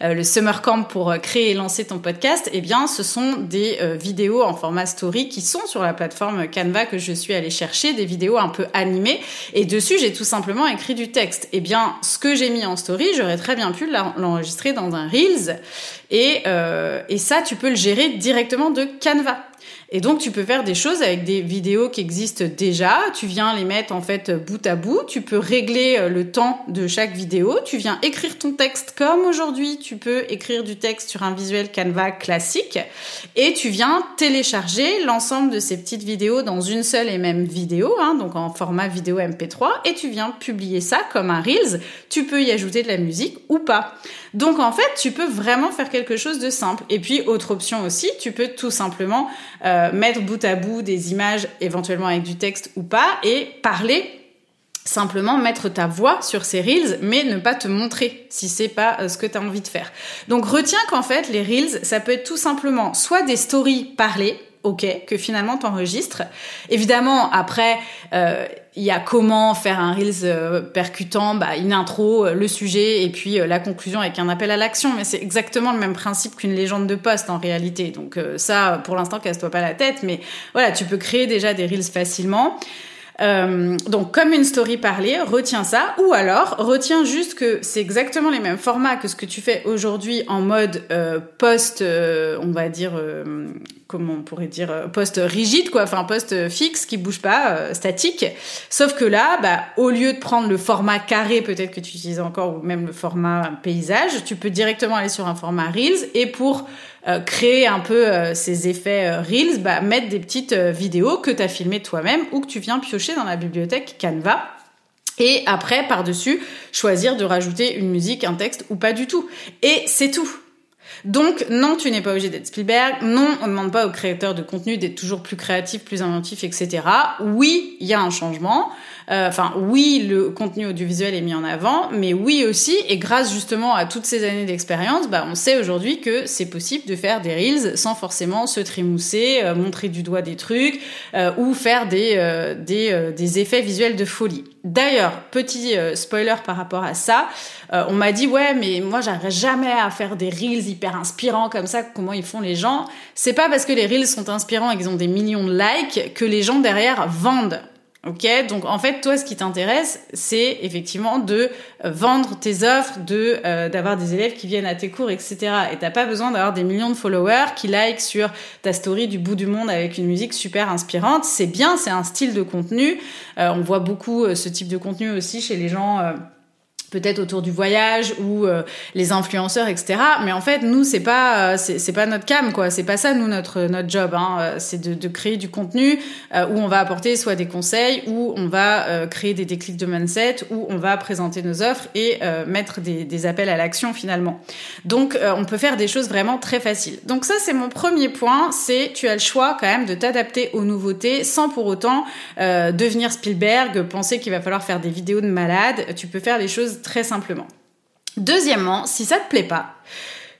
le Summer Camp pour créer et lancer ton podcast. Eh bien, ce sont des vidéos en format story qui sont sur la plateforme Canva que je suis allée chercher, des vidéos un peu animées. Et dessus, j'ai tout simplement écrit du texte. Eh bien, ce que j'ai mis en story, j'aurais très bien pu l'enregistrer dans un Reels. Et, euh, et ça, tu peux le gérer directement de Canva. Et donc tu peux faire des choses avec des vidéos qui existent déjà, tu viens les mettre en fait bout à bout, tu peux régler euh, le temps de chaque vidéo, tu viens écrire ton texte comme aujourd'hui, tu peux écrire du texte sur un visuel Canva classique. Et tu viens télécharger l'ensemble de ces petites vidéos dans une seule et même vidéo, hein, donc en format vidéo MP3 et tu viens publier ça comme un Reels, tu peux y ajouter de la musique ou pas. Donc en fait, tu peux vraiment faire quelque chose de simple. Et puis autre option aussi, tu peux tout simplement euh, mettre bout à bout des images, éventuellement avec du texte ou pas, et parler simplement mettre ta voix sur ces reels, mais ne pas te montrer si c'est pas euh, ce que tu as envie de faire. Donc retiens qu'en fait, les reels, ça peut être tout simplement soit des stories parlées, ok, que finalement t'enregistres. Évidemment, après, euh, il y a comment faire un reels euh, percutant, bah, une intro, euh, le sujet et puis la conclusion avec un appel à l'action. Mais c'est exactement le même principe qu'une légende de poste en réalité. Donc ça, pour l'instant, casse-toi pas la tête. Mais voilà, tu peux créer déjà des reels facilement. Euh, donc comme une story parlée, retiens ça, ou alors retiens juste que c'est exactement les mêmes formats que ce que tu fais aujourd'hui en mode euh, post, euh, on va dire, comment on pourrait dire, euh, post rigide quoi, enfin post fixe qui bouge pas, statique. Sauf que là, bah, au lieu de prendre le format carré peut-être que tu utilises encore ou même le format paysage, tu peux directement aller sur un format reels et pour euh, créer un peu euh, ces effets euh, Reels, bah, mettre des petites vidéos que tu as filmées toi-même ou que tu viens piocher dans la bibliothèque Canva. Et après, par-dessus, choisir de rajouter une musique, un texte ou pas du tout. Et c'est tout. Donc non, tu n'es pas obligé d'être Spielberg. Non, on ne demande pas aux créateurs de contenu d'être toujours plus créatifs, plus inventifs, etc. Oui, il y a un changement. Euh, enfin, oui, le contenu audiovisuel est mis en avant, mais oui aussi, et grâce justement à toutes ces années d'expérience, bah, on sait aujourd'hui que c'est possible de faire des reels sans forcément se trémousser, euh, montrer du doigt des trucs euh, ou faire des, des, effets visuels de folie. D'ailleurs, petit spoiler par rapport à ça, on m'a dit ouais, mais moi j'arriverai jamais à faire des reels hyper inspirants comme ça. Comment ils font les gens C'est pas parce que les reels sont inspirants et qu'ils ont des millions de likes que les gens derrière vendent. Ok, donc en fait, toi, ce qui t'intéresse, c'est effectivement de euh, vendre tes offres, de euh, d'avoir des élèves qui viennent à tes cours, etc. Et t'as pas besoin d'avoir des millions de followers qui like sur ta story du bout du monde avec une musique super inspirante. C'est bien, c'est un style de contenu. Euh, on voit beaucoup ce type de contenu aussi chez les gens peut-être autour du voyage ou euh, les influenceurs etc mais en fait nous c'est pas euh, c'est pas notre cam quoi. C'est pas ça nous notre notre job hein. Euh, c'est de, de, créer du contenu où on va apporter soit des conseils ou on va créer des déclics de mindset où on va présenter nos offres et mettre des, des, appels à l'action finalement. Donc on peut faire des choses vraiment très faciles. Donc ça c'est mon premier point c'est tu as le choix quand même de t'adapter aux nouveautés sans pour autant devenir Spielberg penser qu'il va falloir faire des vidéos de malade. Tu peux faire les choses très simplement. Deuxièmement, si ça te plaît pas,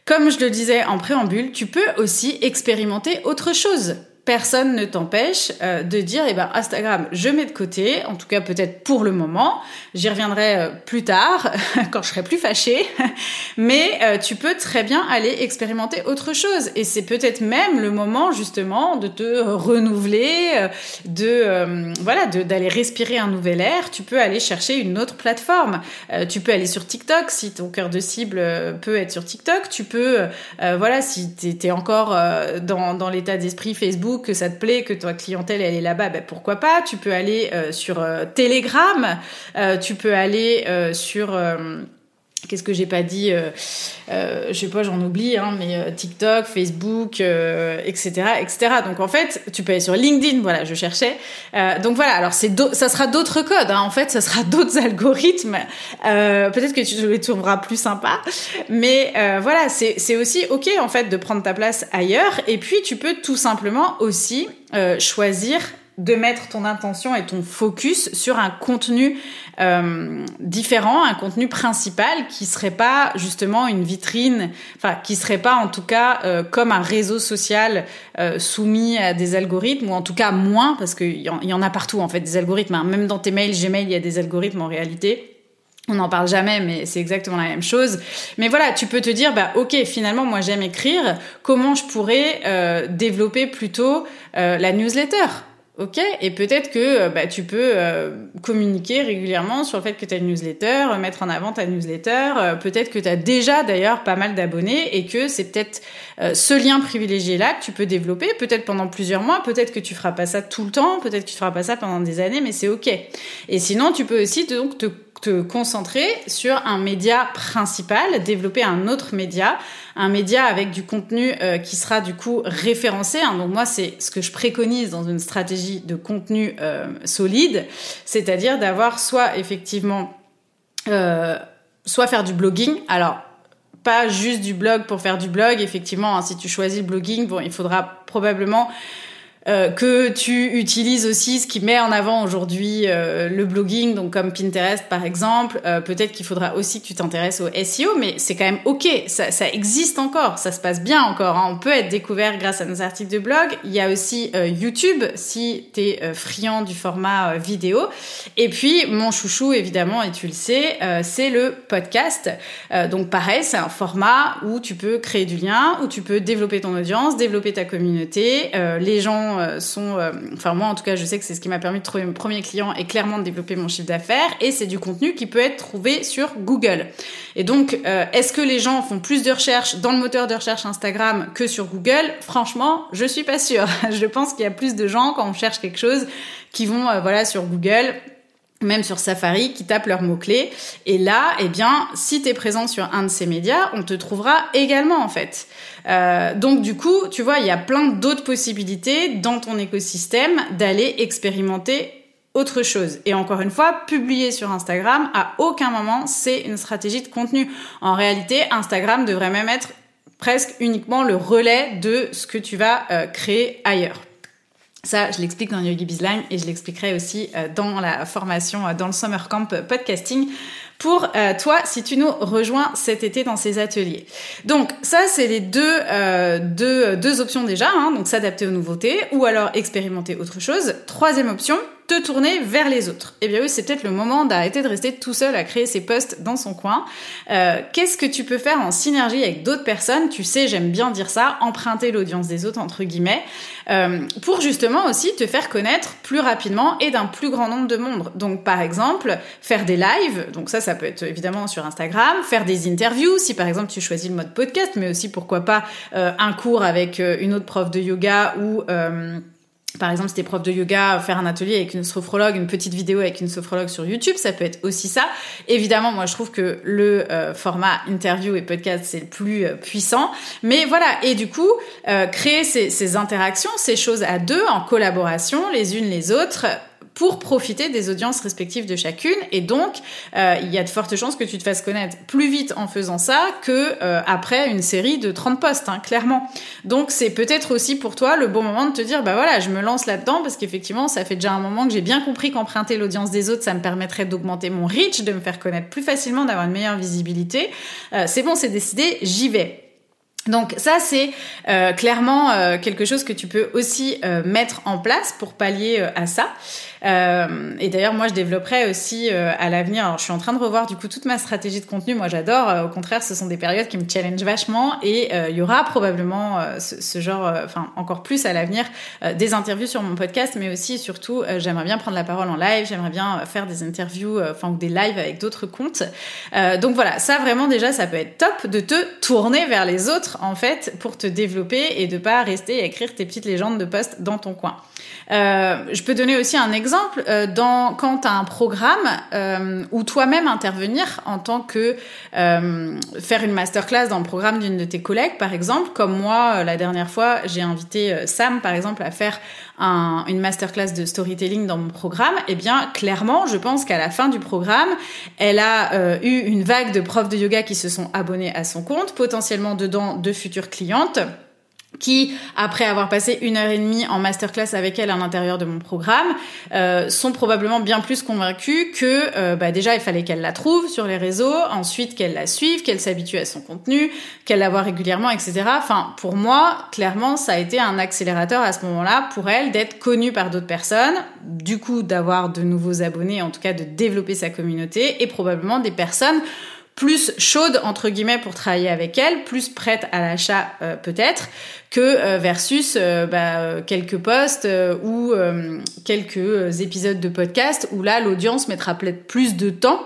comme je le disais en préambule, tu peux aussi expérimenter autre chose personne ne t'empêche euh, de dire eh ben Instagram je mets de côté en tout cas peut-être pour le moment. J'y reviendrai euh, plus tard *laughs* quand je serai plus fâchée. *laughs* Mais euh, tu peux très bien aller expérimenter autre chose. Et c'est peut-être même le moment justement de te renouveler de voilà d'aller respirer un nouvel air. Tu peux aller chercher une autre plateforme. Tu peux aller sur TikTok si ton cœur de cible peut être sur TikTok. Tu peux voilà si tu es encore dans, dans l'état d'esprit Facebook que ça te plaît, que ta clientèle elle est là-bas, ben pourquoi pas? Tu peux aller euh, sur euh, Telegram, euh, tu peux aller sur Qu'est-ce que j'ai pas dit Je sais pas, j'en oublie, hein, mais TikTok, Facebook, etc., etc. Donc en fait, tu peux aller sur LinkedIn. Voilà, je cherchais. donc voilà. Alors c'est ça sera d'autres codes. Hein, en fait, ça sera *laughs* d'autres algorithmes. Peut-être que tu les trouveras plus sympas. Mais voilà, c'est c'est aussi ok en fait de prendre ta place ailleurs. Et puis tu peux tout simplement aussi choisir de mettre ton intention et ton focus sur un contenu euh, différent, un contenu principal qui serait pas justement une vitrine, enfin qui serait pas en tout cas euh, comme un réseau social euh, soumis à des algorithmes ou en tout cas moins parce qu'il y, y, en a partout en fait des algorithmes. Hein. Même dans tes mails Gmail il y a des algorithmes en réalité. On n'en parle jamais, mais c'est exactement la même chose. Mais voilà, tu peux te dire, bah ok, finalement, moi j'aime écrire. Comment je pourrais développer plutôt la newsletter? Ok, et peut-être que bah, tu peux communiquer régulièrement sur le fait que tu as une newsletter, mettre en avant ta newsletter. peut-être que tu as déjà d'ailleurs pas mal d'abonnés et que c'est peut-être ce lien privilégié là que tu peux développer, peut-être pendant plusieurs mois, peut-être que tu feras pas ça tout le temps, peut-être que tu feras pas ça pendant des années, mais c'est ok. Et sinon, tu peux aussi donc te te concentrer sur un média principal, développer un autre média, un média avec du contenu euh, qui sera du coup référencé. Hein. Donc moi, c'est ce que je préconise dans une stratégie de contenu euh, solide, c'est-à-dire d'avoir soit effectivement, euh, soit faire du blogging. Alors pas juste du blog pour faire du blog. Effectivement, hein, si tu choisis le blogging, bon, il faudra probablement euh, que tu utilises aussi ce qui met en avant aujourd'hui euh, le blogging, donc comme Pinterest par exemple. Euh, peut-être qu'il faudra aussi que tu t'intéresses au SEO, mais c'est quand même ok, ça, ça, existe encore, ça se passe bien encore. Hein. On peut être découvert grâce à nos articles de blog. Il y a aussi YouTube si tu es friand du format vidéo. Et puis mon chouchou évidemment, et tu le sais, c'est le podcast. donc pareil, c'est un format où tu peux créer du lien, où tu peux développer ton audience, développer ta communauté. les gens euh, sont, euh, enfin moi en tout cas, je sais que c'est ce qui m'a permis de trouver mon premier client et clairement de développer mon chiffre d'affaires. Et c'est du contenu qui peut être trouvé sur Google. Et donc, euh, est-ce que les gens font plus de recherches dans le moteur de recherche Instagram que sur Google? Franchement, je suis pas sûre. *laughs* je pense qu'il y a plus de gens quand on cherche quelque chose qui vont, voilà, sur Google même sur Safari, qui tapent leurs mots-clés. Et là, eh bien, si tu es présent sur un de ces médias, on te trouvera également, en fait. Euh, donc, du coup, tu vois, il y a plein d'autres possibilités dans ton écosystème d'aller expérimenter autre chose. Et encore une fois, publier sur Instagram, à aucun moment, c'est une stratégie de contenu. En réalité, Instagram devrait même être presque uniquement le relais de ce que tu vas euh, créer ailleurs. Ça, je l'explique dans Yogi Bizline et je l'expliquerai aussi euh, dans la formation, euh, dans le Summer Camp Podcasting pour euh, toi si tu nous rejoins cet été dans ces ateliers. Donc ça, c'est les deux, deux, deux options déjà, hein, donc s'adapter aux nouveautés ou alors expérimenter autre chose. Troisième option, te tourner vers les autres. Eh bien oui, c'est peut-être le moment d'arrêter de rester tout seul à créer ses posts dans son coin. Euh, Qu'est-ce que tu peux faire en synergie avec d'autres personnes? Tu sais, j'aime bien dire ça, emprunter l'audience des autres, entre guillemets, euh, pour justement aussi te faire connaître plus rapidement et d'un plus grand nombre de monde. Donc par exemple, faire des lives, donc ça, ça peut être évidemment sur Instagram, faire des interviews, si par exemple tu choisis le mode podcast, mais aussi pourquoi pas euh, un cours avec euh, une autre prof de yoga ou... Par exemple, si t'es prof de yoga, faire un atelier avec une sophrologue, une petite vidéo avec une sophrologue sur YouTube, ça peut être aussi ça. Évidemment, moi je trouve que le euh, format interview et podcast c'est le plus euh, puissant. Mais voilà, et du coup, euh, créer ces interactions, ces choses à deux, en collaboration, les unes les autres, pour profiter des audiences respectives de chacune. Et donc, euh, il y a de fortes chances que tu te fasses connaître plus vite en faisant ça que euh, après une série de 30 postes, hein, clairement. Donc, c'est peut-être aussi pour toi le bon moment de te dire, bah voilà, je me lance là-dedans parce qu'effectivement, ça fait déjà un moment que j'ai bien compris qu'emprunter l'audience des autres, ça me permettrait d'augmenter mon reach, de me faire connaître plus facilement, d'avoir une meilleure visibilité. Euh, c'est bon, c'est décidé, j'y vais. Donc ça c'est euh, clairement euh, quelque chose que tu peux aussi euh, mettre en place pour pallier à ça. Et d'ailleurs moi je développerai aussi à l'avenir. Alors je suis en train de revoir du coup toute ma stratégie de contenu. Moi j'adore. au contraire ce sont des périodes qui me challenge vachement et il y aura probablement ce, genre, enfin encore plus à l'avenir des interviews sur mon podcast, mais aussi surtout j'aimerais bien prendre la parole en live. J'aimerais bien faire des interviews, enfin des lives avec d'autres comptes. donc voilà ça vraiment déjà ça peut être top de te tourner vers les autres en fait pour te développer et de pas rester à écrire tes petites légendes de poste dans ton coin. Euh, je peux donner aussi un exemple euh, dans quand tu un programme euh, ou toi-même intervenir en tant que euh, faire une masterclass dans le programme d'une de tes collègues par exemple comme moi euh, la dernière fois j'ai invité Sam par exemple à faire un, une masterclass de storytelling dans mon programme eh bien clairement je pense qu'à la fin du programme elle a eu une vague de profs de yoga qui se sont abonnés à son compte potentiellement dedans de futures clientes qui, après avoir passé une heure et demie en masterclass avec elle à l'intérieur de mon programme, euh, sont probablement bien plus convaincus que euh, bah déjà il fallait qu'elle la trouve sur les réseaux, ensuite qu'elle la suive, qu'elle s'habitue à son contenu, qu'elle la voit régulièrement, etc. Enfin, pour moi, clairement, ça a été un accélérateur à ce moment-là pour elle d'être connue par d'autres personnes, du coup d'avoir de nouveaux abonnés, en tout cas de développer sa communauté et probablement des personnes plus chaude entre guillemets pour travailler avec elle, plus prête à l'achat peut-être que versus bah, quelques posts ou quelques épisodes de podcast où là l'audience mettra peut-être plus de temps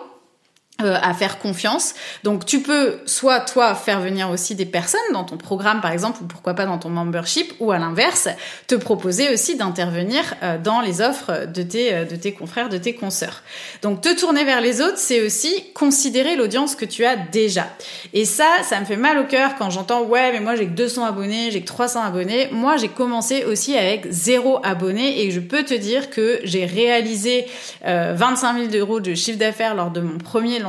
euh, à faire confiance. Donc tu peux soit toi faire venir aussi des personnes dans ton programme par exemple ou pourquoi pas dans ton membership ou à l'inverse te proposer aussi d'intervenir euh, dans les offres de tes euh, de tes confrères, de tes consoeurs. Donc te tourner vers les autres, c'est aussi considérer l'audience que tu as déjà. Et ça, ça me fait mal au cœur quand j'entends ouais, mais moi j'ai que 200 abonnés, j'ai que 300 abonnés. Moi, j'ai commencé aussi avec zéro abonné et je peux te dire que j'ai réalisé 25 000 euros de chiffre d'affaires lors de mon premier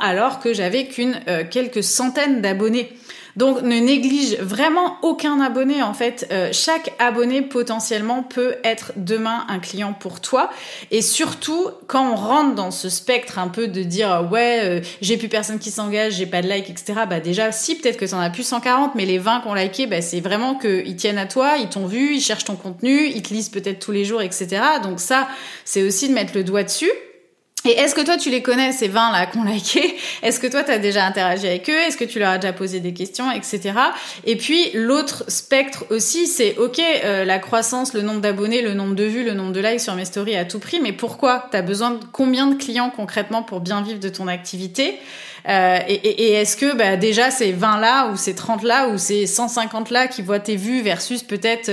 alors que j'avais qu'une euh, quelques centaines d'abonnés. Donc ne néglige vraiment aucun abonné en fait. Euh, chaque abonné potentiellement peut être demain un client pour toi. Et surtout quand on rentre dans ce spectre un peu de dire ouais euh, j'ai plus personne qui s'engage, j'ai pas de like etc. Bah déjà si peut-être que t'en as plus 140 mais les 20 qui ont liké bah c'est vraiment qu'ils tiennent à toi, ils t'ont vu, ils cherchent ton contenu, ils te lisent peut-être tous les jours etc. Donc ça c'est aussi de mettre le doigt dessus. Et est-ce que toi tu les connais ces 20 là qu'on liké Est-ce que toi tu as déjà interagi avec eux? Est-ce que tu leur as déjà posé des questions, etc. Et puis l'autre spectre aussi, c'est ok euh, la croissance, le nombre d'abonnés, le nombre de vues, le nombre de likes sur mes stories à tout prix, mais pourquoi? T'as besoin de combien de clients concrètement pour bien vivre de ton activité? Euh, et, est-ce que bah, déjà ces 20 là ou ces 30 là ou ces 150 là qui voient tes vues versus peut-être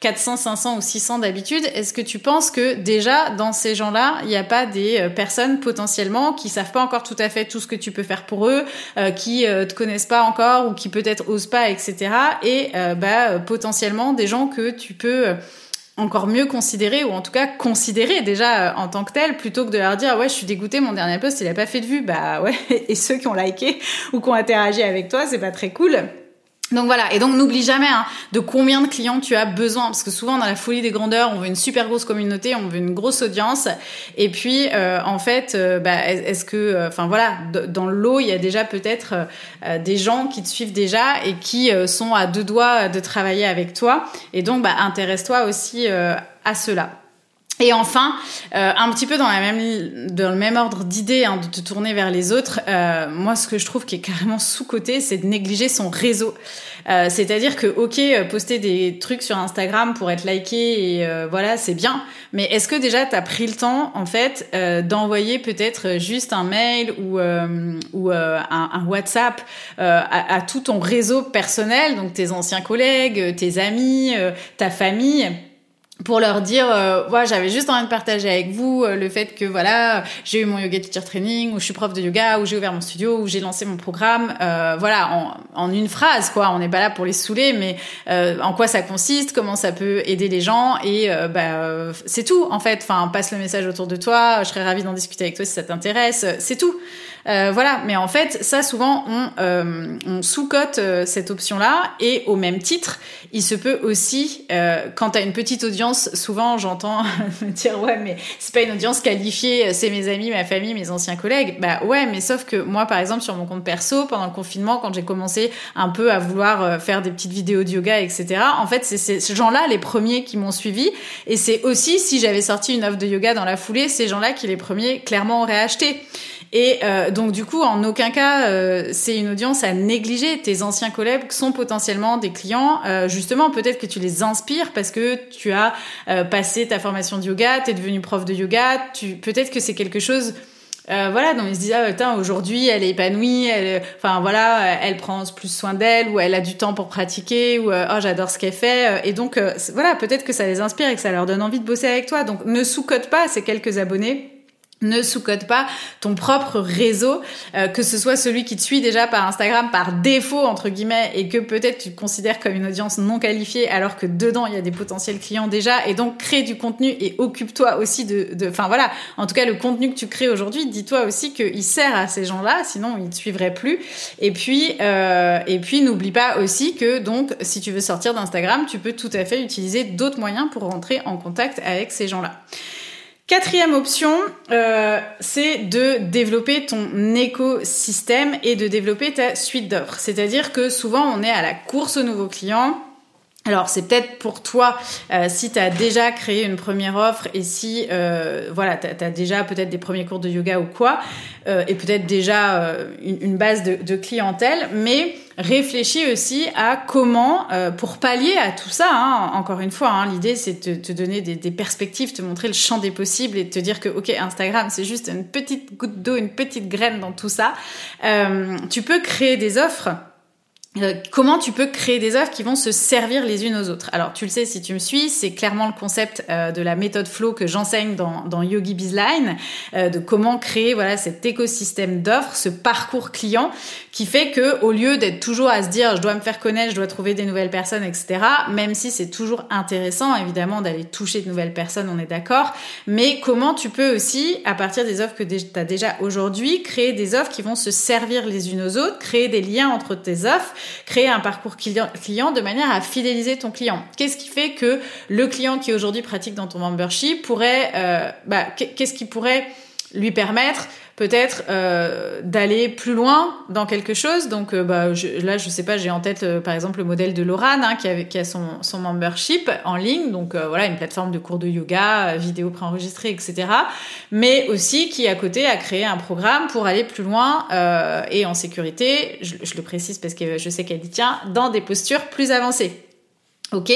400, euh, 500 ou 600 d'habitude, est-ce que tu penses que déjà dans ces gens-là, il n'y a pas des euh, personnes potentiellement qui savent pas encore tout à fait tout ce que tu peux faire pour eux, qui te connaissent pas encore ou qui peut-être osent pas, etc. Et bah, potentiellement des gens que tu peux encore mieux considérer ou en tout cas considérer déjà euh, en tant que tel plutôt que de leur dire ouais je suis dégoûté mon dernier post il a pas fait de vue bah ouais *laughs* et ceux qui ont liké ou qui ont interagi avec toi c'est pas très cool donc voilà, et donc n'oublie jamais hein, de combien de clients tu as besoin, parce que souvent dans la folie des grandeurs, on veut une super grosse communauté, on veut une grosse audience, et puis euh, en fait, euh, bah, est-ce que, euh, enfin voilà, dans l'eau, il y a déjà peut-être des gens qui te suivent déjà et qui sont à deux doigts de travailler avec toi, et donc bah, intéresse-toi aussi à cela. Et enfin, euh, un petit peu dans, la même, dans le même ordre d'idée hein, de te tourner vers les autres, euh, moi ce que je trouve qui est carrément sous-côté, c'est de négliger son réseau. Euh, C'est-à-dire que ok, poster des trucs sur Instagram pour être liké et euh, voilà, c'est bien. Mais est-ce que déjà tu as pris le temps en fait euh, d'envoyer peut-être juste un mail ou, ou un, un, WhatsApp à, à, tout ton réseau personnel, donc tes anciens collègues, tes amis, ta famille? Pour leur dire euh, ouais, j'avais juste envie de partager avec vous euh, le fait que voilà j'ai eu mon yoga teacher training ou je suis prof de yoga ou j'ai ouvert mon studio ou j'ai lancé mon programme. Euh, voilà en, en, une phrase quoi. On n'est pas là pour les saouler mais euh, en quoi ça consiste comment ça peut aider les gens et euh, bah c'est tout en fait. Enfin passe le message autour de toi. Je serais ravie d'en discuter avec toi si ça t'intéresse. C'est tout voilà mais en fait ça souvent on, on sous-cote cette option là et au même titre il se peut aussi quand tu as une petite audience souvent j'entends *laughs* me dire ouais mais c'est pas une audience qualifiée, c'est mes amis, ma famille, mes anciens collègues. Bah ouais, mais sauf que moi par exemple sur mon compte perso pendant le confinement quand j'ai commencé un peu à vouloir euh, faire des petites vidéos de yoga etc. En fait c'est ces gens-là les premiers qui m'ont suivi et c'est aussi si j'avais sorti une offre de yoga dans la foulée ces gens-là qui les premiers clairement auraient acheté. Et euh, donc du coup, en aucun cas, euh, c'est une audience à négliger. Tes anciens collègues sont potentiellement des clients. Euh, justement, peut-être que tu les inspires parce que tu as passé ta formation de yoga, tu es devenu prof de yoga. Tu peut-être que c'est quelque chose. voilà, donc ils se disent ah aujourd'hui elle est épanouie, elle, enfin voilà, elle prend plus soin d'elle ou elle a du temps pour pratiquer ou oh j'adore ce qu'elle fait et donc voilà peut-être que ça les inspire et que ça leur donne envie de bosser avec toi. Donc ne sous-cote pas ces quelques abonnés ne sous-code pas ton propre réseau, euh, que ce soit celui qui te suit déjà par Instagram par défaut entre guillemets et que peut-être tu te considères comme une audience non qualifiée alors que dedans il y a des potentiels clients déjà et donc crée du contenu et occupe-toi aussi de, enfin voilà, en tout cas le contenu que tu crées aujourd'hui, dis-toi aussi qu'il sert à ces gens-là, sinon ils te suivraient plus. Et puis euh, et puis n'oublie pas aussi que donc si tu veux sortir d'Instagram, tu peux tout à fait utiliser d'autres moyens pour rentrer en contact avec ces gens-là. Quatrième option, euh, c'est de développer ton écosystème et de développer ta suite d'offres. C'est-à-dire que souvent on est à la course aux nouveaux clients Alors c'est peut-être pour toi euh, si tu as déjà créé une première offre et si euh, voilà tu as, déjà peut-être des premiers cours de yoga ou quoi euh, et peut-être déjà une, base de, clientèle, mais réfléchis aussi à comment pour pallier à tout ça. Hein, encore une fois, hein, l'idée c'est de te donner des, des, perspectives, te montrer le champ des possibles et te dire que ok Instagram c'est juste une petite goutte d'eau, une petite graine dans tout ça. tu peux créer des offres euh, comment tu peux créer des offres qui vont se servir les unes aux autres? Alors, tu le sais si tu me suis, c'est clairement le concept euh, de la méthode flow que j'enseigne dans, dans Yogi Bizline, euh, de comment créer voilà cet écosystème d'offres, ce parcours client qui fait que au lieu d'être toujours à se dire je dois me faire connaître, je dois trouver des nouvelles personnes, etc. Même si c'est toujours intéressant évidemment d'aller toucher de nouvelles personnes, on est d'accord. Mais comment tu peux aussi, à partir des offres que tu as déjà aujourd'hui, créer des offres qui vont se servir les unes aux autres, créer des liens entre tes offres créer un parcours client, de manière à fidéliser ton client. Qu'est-ce qui fait que le client qui aujourd'hui pratique dans ton membership pourrait, euh, bah, qu'est-ce qui pourrait lui permettre peut-être euh, d'aller plus loin dans quelque chose. Donc euh, bah, je, là, je sais pas, j'ai en tête euh, par exemple le modèle de Lorane hein, qui, a, qui a son, son membership en ligne, donc euh, voilà une plateforme de cours de yoga, vidéo préenregistrée, etc. Mais aussi qui à côté a créé un programme pour aller plus loin et en sécurité. Je, je, le précise parce que je sais qu'elle y tient dans des postures plus avancées. Ok,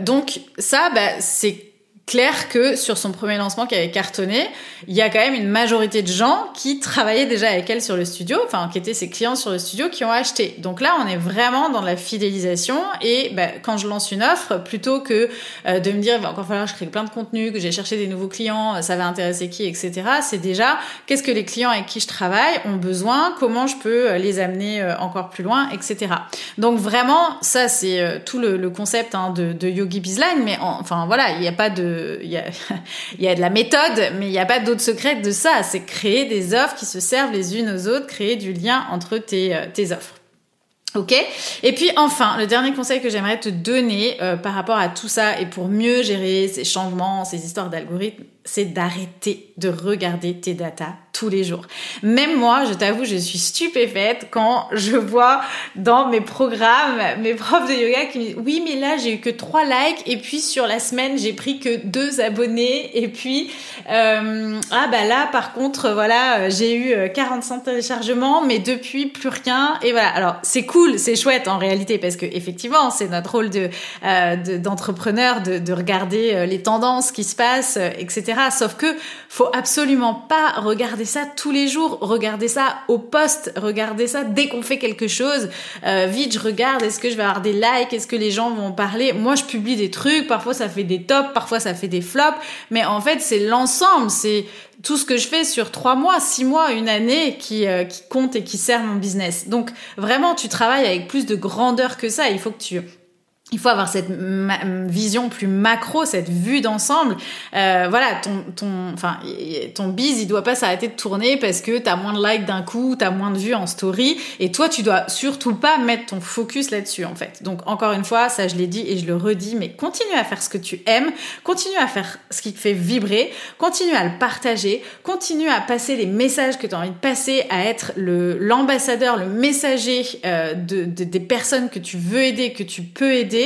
donc ça, bah, c'est clair que sur son premier lancement qui avait cartonné, il y a quand même une majorité de gens qui travaillaient déjà avec elle sur le studio, enfin qui étaient ses clients sur le studio qui ont acheté. Donc là, on est vraiment dans la fidélisation et bah, quand je lance une offre, plutôt que euh, de me dire va encore falloir que je crée plein de contenu, que j'ai cherché des nouveaux clients, ça va intéresser qui, etc. C'est déjà qu'est-ce que les clients avec qui je travaille ont besoin, comment je peux euh, les amener euh, encore plus loin, etc. Donc vraiment, ça c'est tout le, concept hein, de, de, Yogi Bizline, mais enfin voilà, il n'y a pas de *laughs* il y a, de la méthode, mais il n'y a pas d'autre secret de ça. C'est créer des offres qui se servent les unes aux autres, créer du lien entre tes, euh, offres. Ok? Et puis enfin, le dernier conseil que j'aimerais te donner euh, par rapport à tout ça et pour mieux gérer ces changements, ces histoires d'algorithmes, c'est d'arrêter de regarder tes datas tous les jours. Même moi, je t'avoue, je suis stupéfaite quand je vois dans mes programmes mes profs de yoga qui me disent oui, mais là j'ai eu que trois likes et puis sur la semaine j'ai pris que deux abonnés et puis euh, ah bah là par contre voilà j'ai eu 45 euh, téléchargements mais depuis plus rien et voilà. Alors c'est cool, c'est chouette en réalité parce que effectivement c'est notre rôle de euh, d'entrepreneur de, de, regarder les tendances qui se passent etc Sauf que faut absolument pas regarder ça tous les jours, regarder ça au poste, regarder ça dès qu'on fait quelque chose. Euh, vite, je regarde, est-ce que je vais avoir des likes, est-ce que les gens vont parler? Moi, je publie des trucs, parfois ça fait des tops, parfois ça fait des flops, mais en fait, c'est l'ensemble, c'est tout ce que je fais sur trois mois, six mois, une année qui, euh, qui compte et qui sert mon business. Donc vraiment, tu travailles avec plus de grandeur que ça. Il faut que tu il faut avoir cette vision plus macro, cette vue d'ensemble. Euh, voilà, ton, ton, enfin, ton bise, il doit pas s'arrêter de tourner parce que t'as moins de likes d'un coup, t'as moins de vues en story, et toi, tu dois surtout pas mettre ton focus là-dessus, en fait. Donc, encore une fois, ça, je l'ai dit et je le redis, mais continue à faire ce que tu aimes, continue à faire ce qui te fait vibrer, continue à le partager, continue à passer les messages que tu as envie de passer, à être le l'ambassadeur, le messager euh, de, de, des personnes que tu veux aider, que tu peux aider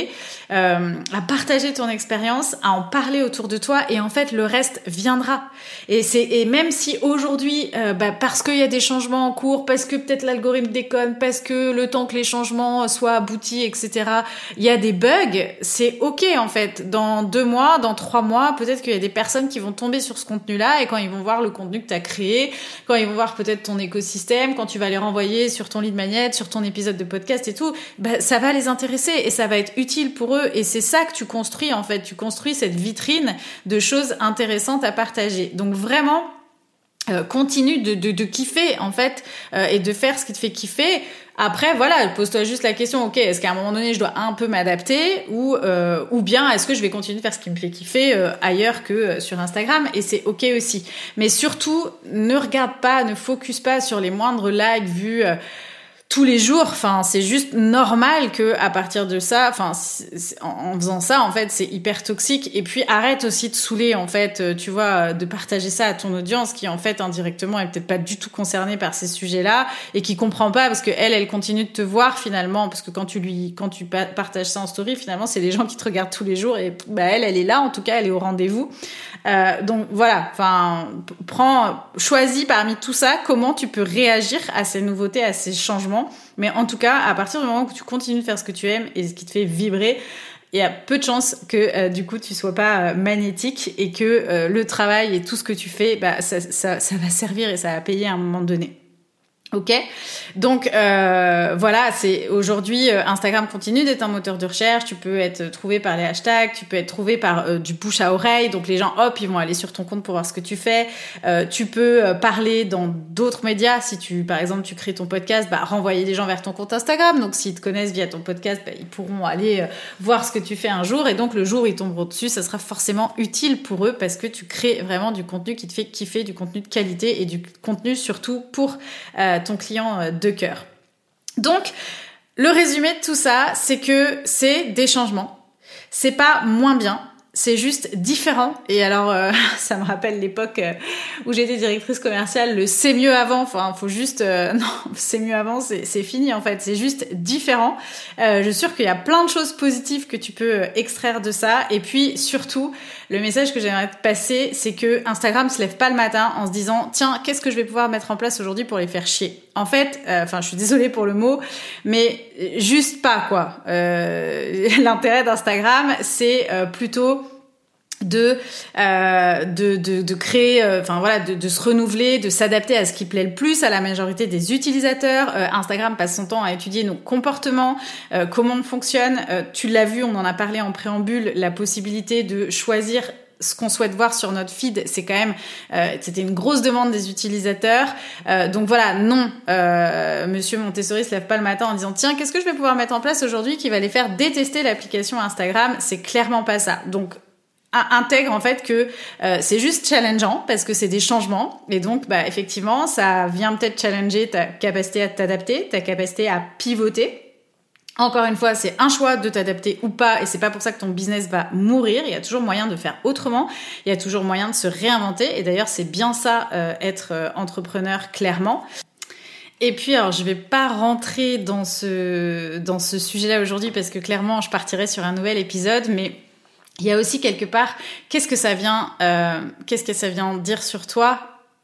euh, à partager ton expérience, à en parler autour de toi et en fait le reste viendra. Et c'est et même si aujourd'hui, euh, bah, parce qu'il y a des changements en cours, parce que peut-être l'algorithme déconne, parce que le temps que les changements soient aboutis, etc. Il y a des bugs, c'est ok en fait. Dans deux mois, dans trois mois, peut-être qu'il y a des personnes qui vont tomber sur ce contenu-là et quand ils vont voir le contenu que tu as créé, quand ils vont voir peut-être ton écosystème, quand tu vas les renvoyer sur ton lead magnet, sur ton épisode de podcast et tout, bah, ça va les intéresser et ça va être utile utile pour eux. Et c'est ça que tu construis en fait. Tu construis cette vitrine de choses intéressantes à partager. Donc vraiment, euh, continue de, kiffer en fait euh, et de faire ce qui te fait kiffer. Après, voilà, pose-toi juste la question, ok, est-ce qu'à un moment donné, je dois un peu m'adapter ou, euh, ou bien est-ce que je vais continuer de faire ce qui me fait kiffer ailleurs que sur Instagram? Et c'est ok aussi. Mais surtout, ne regarde pas, ne focus pas sur les moindres likes, vues tous les jours. Enfin, c'est juste normal que à partir de ça, enfin, en, faisant ça, en fait, c'est hyper toxique. Et puis arrête aussi de saouler, en fait, euh, tu vois, de partager ça à ton audience qui, en fait, indirectement, est peut-être pas du tout concernée par ces sujets-là et qui comprend pas parce que elle, elle continue de te voir finalement parce que quand tu lui, quand tu partages ça en story, finalement, c'est les gens qui te regardent tous les jours et bah elle, elle est là. En tout cas, elle est au rendez-vous. Euh, donc voilà, enfin, prends, choisis parmi tout ça comment tu peux réagir à ces nouveautés, à ces changements. Mais en tout cas, à partir du moment où tu continues de faire ce que tu aimes et ce qui te fait vibrer, il y a peu de chances que euh, du coup tu sois pas euh, magnétique et que le travail et tout ce que tu fais, bah, ça va servir et ça va payer à un moment donné. Ok, donc euh, voilà, c'est aujourd'hui euh, Instagram continue d'être un moteur de recherche. Tu peux être trouvé par les hashtags, tu peux être trouvé par euh, du bouche à oreille. Donc les gens, hop, ils vont aller sur ton compte pour voir ce que tu fais. tu peux parler dans d'autres médias. Si tu, par exemple, tu crées ton podcast, bah renvoyer des gens vers ton compte Instagram. Donc s'ils te connaissent via ton podcast, bah, ils pourront aller voir ce que tu fais un jour. Et donc le jour où ils tomberont dessus, ça sera forcément utile pour eux parce que tu crées vraiment du contenu qui te fait kiffer, du contenu de qualité et du contenu surtout pour ton client euh, de cœur. Donc, le résumé de tout ça, c'est que c'est des changements. C'est pas moins bien, c'est juste différent. Et alors, euh, *laughs* ça me rappelle l'époque euh, où j'étais directrice commerciale, le c'est mieux avant. Enfin, faut juste, *laughs* non, c'est mieux avant, c'est fini en fait. C'est juste différent. je suis sûre qu'il y a plein de choses positives que tu peux extraire de ça. Et puis surtout, le message que j'aimerais te passer, c'est que Instagram se lève pas le matin en se disant, tiens, qu'est-ce que je vais pouvoir mettre en place aujourd'hui pour les faire chier? En fait, enfin, je suis désolée pour le mot, mais juste pas quoi. *laughs* L'intérêt d'Instagram, c'est plutôt de, euh, de, de, de, créer, euh, enfin voilà, de, de, se renouveler, de s'adapter à ce qui plaît le plus à la majorité des utilisateurs. Euh, Instagram passe son temps à étudier nos comportements, euh, comment on fonctionne. tu l'as vu, on en a parlé en préambule, la possibilité de choisir ce qu'on souhaite voir sur notre feed, c'est quand même, c'était une grosse demande des utilisateurs. donc voilà, non, Monsieur Montessori se lève pas le matin en disant tiens, qu'est-ce que je vais pouvoir mettre en place aujourd'hui qui va les faire détester l'application Instagram? C'est clairement pas ça. Donc intègre en fait que euh, c'est juste challengeant parce que c'est des changements et donc bah effectivement ça vient peut-être challenger ta capacité à t'adapter, ta capacité à pivoter. Encore une fois, c'est un choix de t'adapter ou pas, et c'est pas pour ça que ton business va mourir. Il y a toujours moyen de faire autrement. Il y a toujours moyen de se réinventer. Et d'ailleurs, c'est bien ça, euh, être euh, entrepreneur clairement. Et puis, alors, je vais pas rentrer dans ce dans ce sujet-là aujourd'hui parce que clairement, je partirai sur un nouvel épisode, mais il y a aussi quelque part, qu'est-ce que ça vient, euh, qu'est-ce que ça vient dire sur toi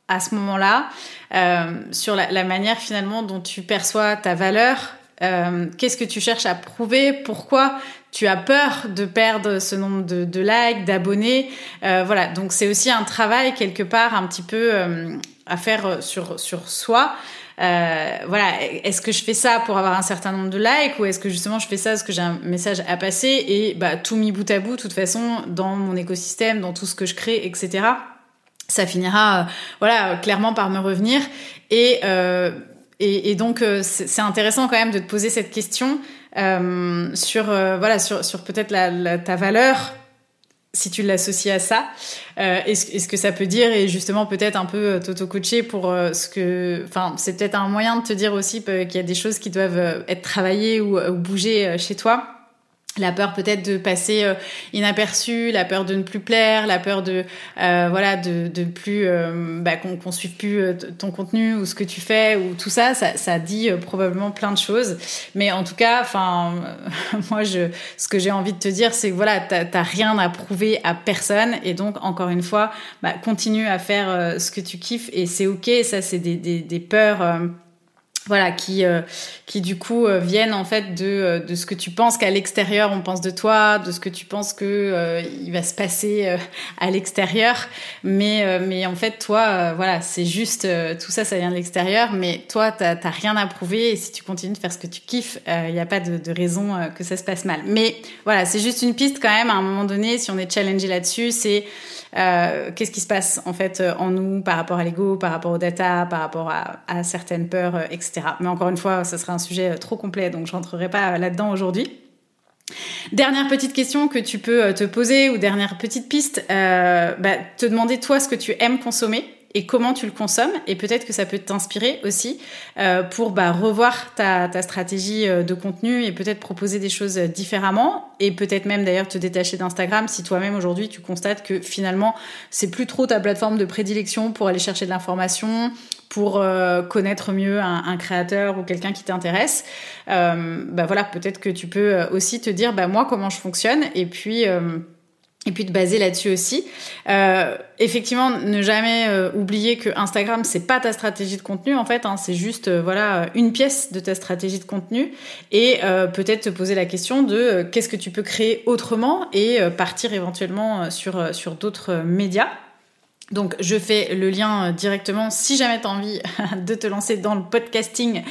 à ce moment-là, euh, sur la, la, manière finalement dont tu perçois ta valeur, euh, qu'est-ce que tu cherches à prouver, pourquoi tu as peur de perdre ce nombre de, de likes, d'abonnés, euh, voilà. Donc c'est aussi un travail quelque part un petit peu euh, à faire sur sur soi. Euh, voilà, est-ce que je fais ça pour avoir un certain nombre de likes ou est-ce que justement je fais ça parce que j'ai un message à passer et bah tout mis bout à bout, de toute façon, dans mon écosystème, dans tout ce que je crée, etc. Ça finira, euh, voilà, clairement par me revenir et euh, et, donc c'est intéressant quand même de te poser cette question sur voilà sur sur peut-être ta valeur si tu l'associes à ça, euh, est-ce, est-ce que ça peut dire et justement peut-être un peu euh, t'auto-coacher pour euh, ce que, enfin, c'est peut-être un moyen de te dire aussi qu'il y a des choses qui doivent être travaillées ou, ou bouger chez toi la peur peut-être de passer euh, inaperçu, la peur de ne plus plaire, la peur de euh, voilà de de plus euh, bah, qu'on qu'on suive plus ton contenu ou ce que tu fais ou tout ça, ça, ça dit probablement plein de choses. Mais en tout cas, enfin *laughs* moi je ce que j'ai envie de te dire c'est que voilà t'as rien à prouver à personne et donc encore une fois bah, continue à faire ce que tu kiffes et c'est ok. Ça c'est des, des peurs voilà qui euh, qui du coup euh, viennent en fait de euh, de ce que tu penses qu'à l'extérieur on pense de toi de ce que tu penses que il va se passer à l'extérieur. Mais mais en fait toi voilà c'est juste tout ça ça vient de l'extérieur. Mais toi t'as t'as rien à prouver. Et si tu continues de faire ce que tu kiffes il n'y a pas de, de raison que ça se passe mal. Mais voilà c'est juste une piste quand même à un moment donné si on est challengé là-dessus c'est euh, qu'est-ce qui se passe en fait euh, en nous par rapport à l'ego, par rapport aux data, par rapport à, à certaines peurs, euh, etc. Mais encore une fois, ce sera un sujet trop complet, donc je rentrerai pas là-dedans aujourd'hui. Dernière petite question que tu peux te poser ou dernière petite piste, euh, bah, te demander toi ce que tu aimes consommer et comment tu le consommes. Et peut-être que ça peut t'inspirer aussi euh, pour bah, revoir ta, ta, stratégie euh, de contenu et peut-être proposer des choses différemment. Et peut-être même d'ailleurs te détacher d'Instagram si toi-même aujourd'hui tu constates que finalement c'est plus trop ta plateforme de prédilection pour aller chercher de l'information, pour euh, connaître mieux un, un, créateur ou quelqu'un qui t'intéresse. Euh, bah voilà, peut-être que tu peux aussi te dire bah moi comment je fonctionne et puis et puis de baser là-dessus aussi. Euh, effectivement, ne jamais euh, oublier que Instagram c'est pas ta stratégie de contenu en fait, hein, c'est juste euh, voilà une pièce de ta stratégie de contenu et euh, peut-être te poser la question de qu'est-ce que tu peux créer autrement et partir éventuellement sur sur d'autres médias. Donc je fais le lien directement si jamais tu as envie *laughs* de te lancer dans le podcasting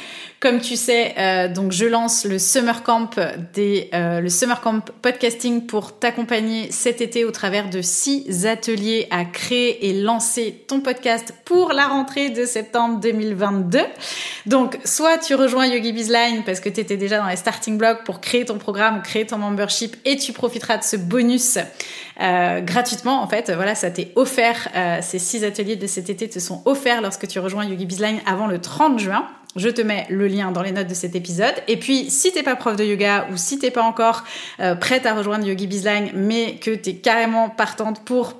comme tu sais, euh, donc je lance le Summer Camp des euh, le Summer Camp podcasting pour t'accompagner cet été au travers de six ateliers à créer et lancer ton podcast pour la rentrée de septembre 2022. Donc soit tu rejoins Yogi Bizline parce que tu étais déjà dans les starting blocks pour créer ton programme, créer ton membership et tu profiteras de ce bonus euh, gratuitement en fait. Voilà, ça t'est offert. Ces six ateliers de cet été te sont offerts lorsque tu rejoins Yogi Bizline avant le 30 juin. Je te mets le lien dans les notes de cet épisode. Et puis, si t'es pas prof de yoga ou si t'es pas encore euh, prête à rejoindre Yogi mais que t'es carrément partante pour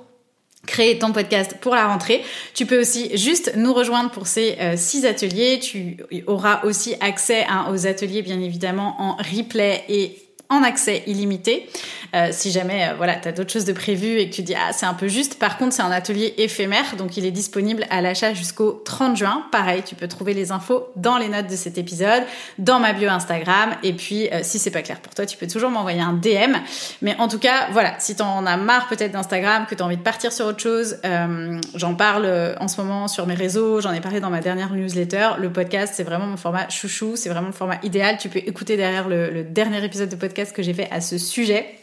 créer ton podcast pour la rentrée. Tu peux aussi juste nous rejoindre pour ces euh, six ateliers. Tu auras aussi accès hein, aux ateliers, bien évidemment, en replay et en accès illimité. Euh, si jamais euh, voilà, tu as d'autres choses de prévues et que tu dis ah c'est un peu juste. Par contre, c'est un atelier éphémère, donc il est disponible à l'achat jusqu'au 30 juin. Pareil, tu peux trouver les infos dans les notes de cet épisode, dans ma bio Instagram. Et puis, euh, si c'est pas clair pour toi, tu peux toujours m'envoyer un DM. Mais en tout cas, voilà, si t'en as marre peut-être d'Instagram, que tu as envie de partir sur autre chose, j'en parle en ce moment sur mes réseaux, j'en ai parlé dans ma dernière newsletter. Le podcast, c'est vraiment mon format chouchou, c'est vraiment le format idéal. Tu peux écouter derrière le dernier épisode de podcast que j'ai fait à ce sujet.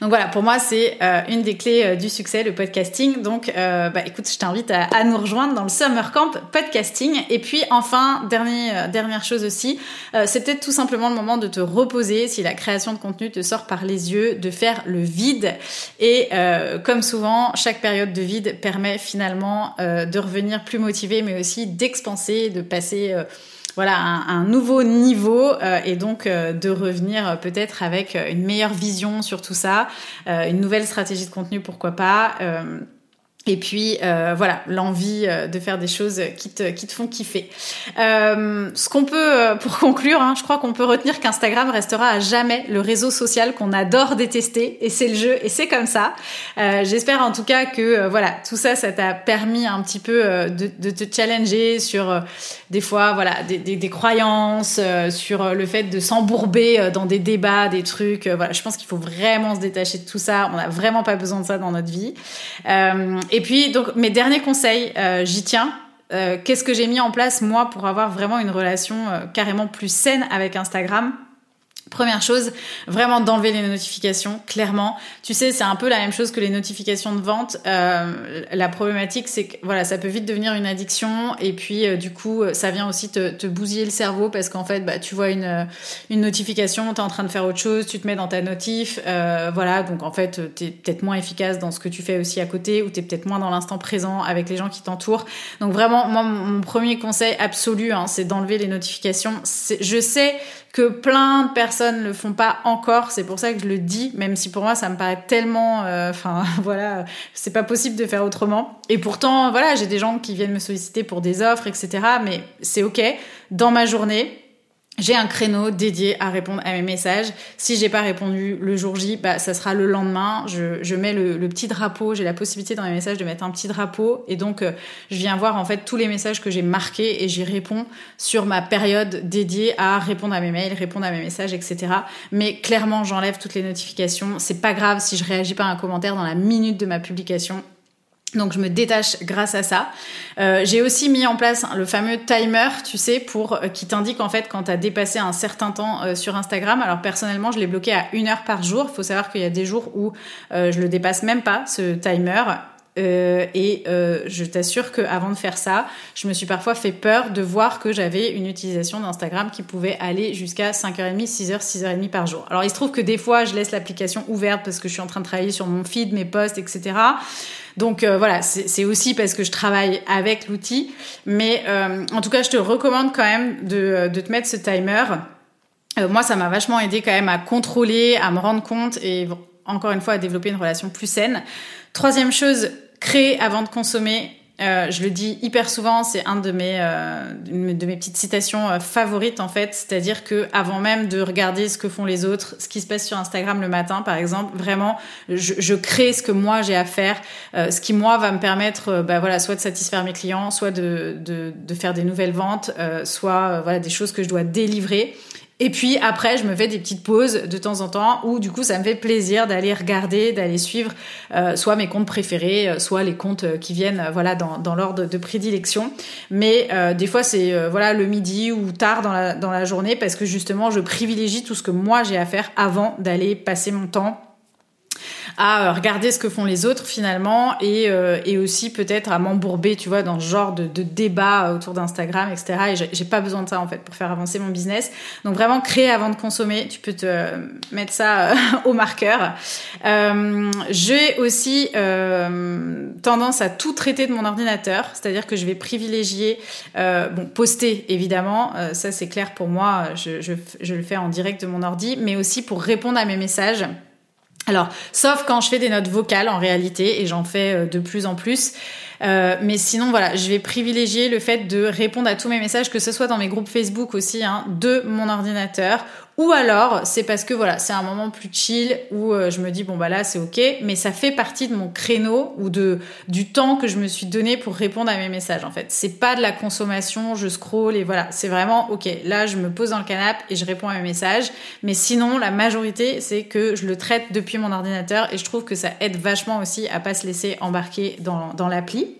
Donc voilà, pour moi, c'est euh, une des clés euh, du succès, le podcasting. Donc, euh, bah, écoute, je t'invite à, nous rejoindre dans le Summer Camp Podcasting. Et puis, enfin, dernière chose aussi, c'est peut-être tout simplement le moment de te reposer si la création de contenu te sort par les yeux, de faire le vide. Et comme souvent, chaque période de vide permet finalement de revenir plus motivé, mais aussi d'expanser, de passer voilà un, nouveau niveau euh, et donc euh, de revenir euh, peut-être avec une meilleure vision sur tout ça, une nouvelle stratégie de contenu pourquoi pas et puis euh, voilà, l'envie euh, de faire des choses qui te, qui te font kiffer. Euh, ce qu'on peut, euh, pour conclure, hein, je crois qu'on peut retenir qu'Instagram restera à jamais le réseau social qu'on adore détester, et c'est le jeu, et c'est comme ça. J'espère en tout cas que voilà, tout ça, ça t'a permis un petit peu de, de, te challenger sur des fois, voilà, des, des, des croyances, sur le fait de s'embourber dans des débats, des trucs. voilà, je pense qu'il faut vraiment se détacher de tout ça. On n'a vraiment pas besoin de ça dans notre vie. Et puis, donc, mes derniers conseils, euh, j'y tiens. Euh, qu'est-ce que j'ai mis en place, moi, pour avoir vraiment une relation euh, carrément plus saine avec Instagram? Première chose, vraiment d'enlever les notifications, clairement. Tu sais, c'est un peu la même chose que les notifications de vente. Euh, la problématique, c'est que voilà, ça peut vite devenir une addiction, et puis euh, du coup, ça vient aussi te, te bousiller le cerveau parce qu'en fait, bah, tu vois une une notification, t'es en train de faire autre chose, tu te mets dans ta notif, euh, voilà. Donc en fait, t'es peut-être moins efficace dans ce que tu fais aussi à côté, ou t'es peut-être moins dans l'instant présent avec les gens qui t'entourent. Donc vraiment, moi, mon premier conseil absolu, hein, c'est d'enlever les notifications. Je sais que plein de personnes le font pas encore. C'est pour ça que je le dis, même si pour moi ça me paraît tellement, euh, enfin *laughs* voilà, c'est pas possible de faire autrement. Et pourtant, voilà, j'ai des gens qui viennent me solliciter pour des offres, etc. Mais c'est ok. Dans ma journée, j'ai un créneau dédié à répondre à mes messages. Si j'ai pas répondu le jour J, bah ça sera le lendemain. Je, je mets le, le, petit drapeau. J'ai la possibilité dans mes messages de mettre un petit drapeau et donc euh, je viens voir en fait tous les messages que j'ai marqués et j'y réponds sur ma période dédiée à répondre à mes mails, répondre à mes messages, etc. Mais clairement, j'enlève toutes les notifications. C'est pas grave si je réagis pas à un commentaire dans la minute de ma publication. Donc je me détache grâce à ça. Euh, j'ai aussi mis en place le fameux timer, tu sais, pour euh, qui t'indique en fait quand tu as dépassé un certain temps euh, sur Instagram. Alors personnellement, je l'ai bloqué à une heure par jour. Il faut savoir qu'il y a des jours où je le dépasse même pas ce timer. Euh, et euh, je t'assure qu'avant de faire ça, je me suis parfois fait peur de voir que j'avais une utilisation d'Instagram qui pouvait aller jusqu'à 5h30, 6h, 6h30 par jour. Alors il se trouve que des fois, je laisse l'application ouverte parce que je suis en train de travailler sur mon feed, mes posts, etc. Donc euh, voilà, c'est aussi parce que je travaille avec l'outil. Mais en tout cas, je te recommande quand même de, de te mettre ce timer. moi, ça m'a vachement aidé quand même à contrôler, à me rendre compte et encore une fois à développer une relation plus saine. Troisième chose, créer avant de consommer. Euh, je le dis hyper souvent, c'est un de mes euh, de mes petites citations euh, favorites en fait, c'est-à-dire que avant même de regarder ce que font les autres, ce qui se passe sur Instagram le matin par exemple, vraiment, je, je crée ce que moi j'ai à faire, ce qui moi va me permettre, bah voilà, soit de satisfaire mes clients, soit de de, de faire des nouvelles ventes, soit voilà des choses que je dois délivrer. Et puis après, je me fais des petites pauses de temps en temps où du coup, ça me fait plaisir d'aller regarder, d'aller suivre euh, soit mes comptes préférés, euh, soit les comptes euh, qui viennent voilà dans, l'ordre de prédilection. Mais des fois, c'est voilà le midi ou tard dans la journée parce que justement, je privilégie tout ce que moi j'ai à faire avant d'aller passer mon temps à euh, regarder ce que font les autres finalement et, euh, et aussi peut-être à m'embourber, tu vois, dans ce genre de, débat autour d'Instagram, etc. Et j'ai pas besoin de ça en fait pour faire avancer mon business. Donc vraiment créer avant de consommer, tu peux te mettre ça euh, *laughs* au marqueur. J'ai aussi tendance à tout traiter de mon ordinateur, c'est-à-dire que je vais privilégier, bon, poster évidemment, ça c'est clair pour moi, je le fais en direct de mon ordi, mais aussi pour répondre à mes messages. Alors, sauf quand je fais des notes vocales en réalité, et j'en fais euh, de plus en plus. Euh, mais sinon, voilà, je vais privilégier le fait de répondre à tous mes messages, que ce soit dans mes groupes Facebook aussi, hein, de mon ordinateur, ou alors c'est parce que voilà, c'est un moment plus chill où euh, je me dis bon bah là c'est ok, mais ça fait partie de mon créneau ou de du temps que je me suis donné pour répondre à mes messages en fait. C'est pas de la consommation, je scroll et voilà, c'est vraiment ok. Là je me pose dans le canapé et je réponds à mes messages, mais sinon la majorité c'est que je le traite depuis mon ordinateur et je trouve que ça aide vachement aussi à pas se laisser embarquer dans, dans l'appli.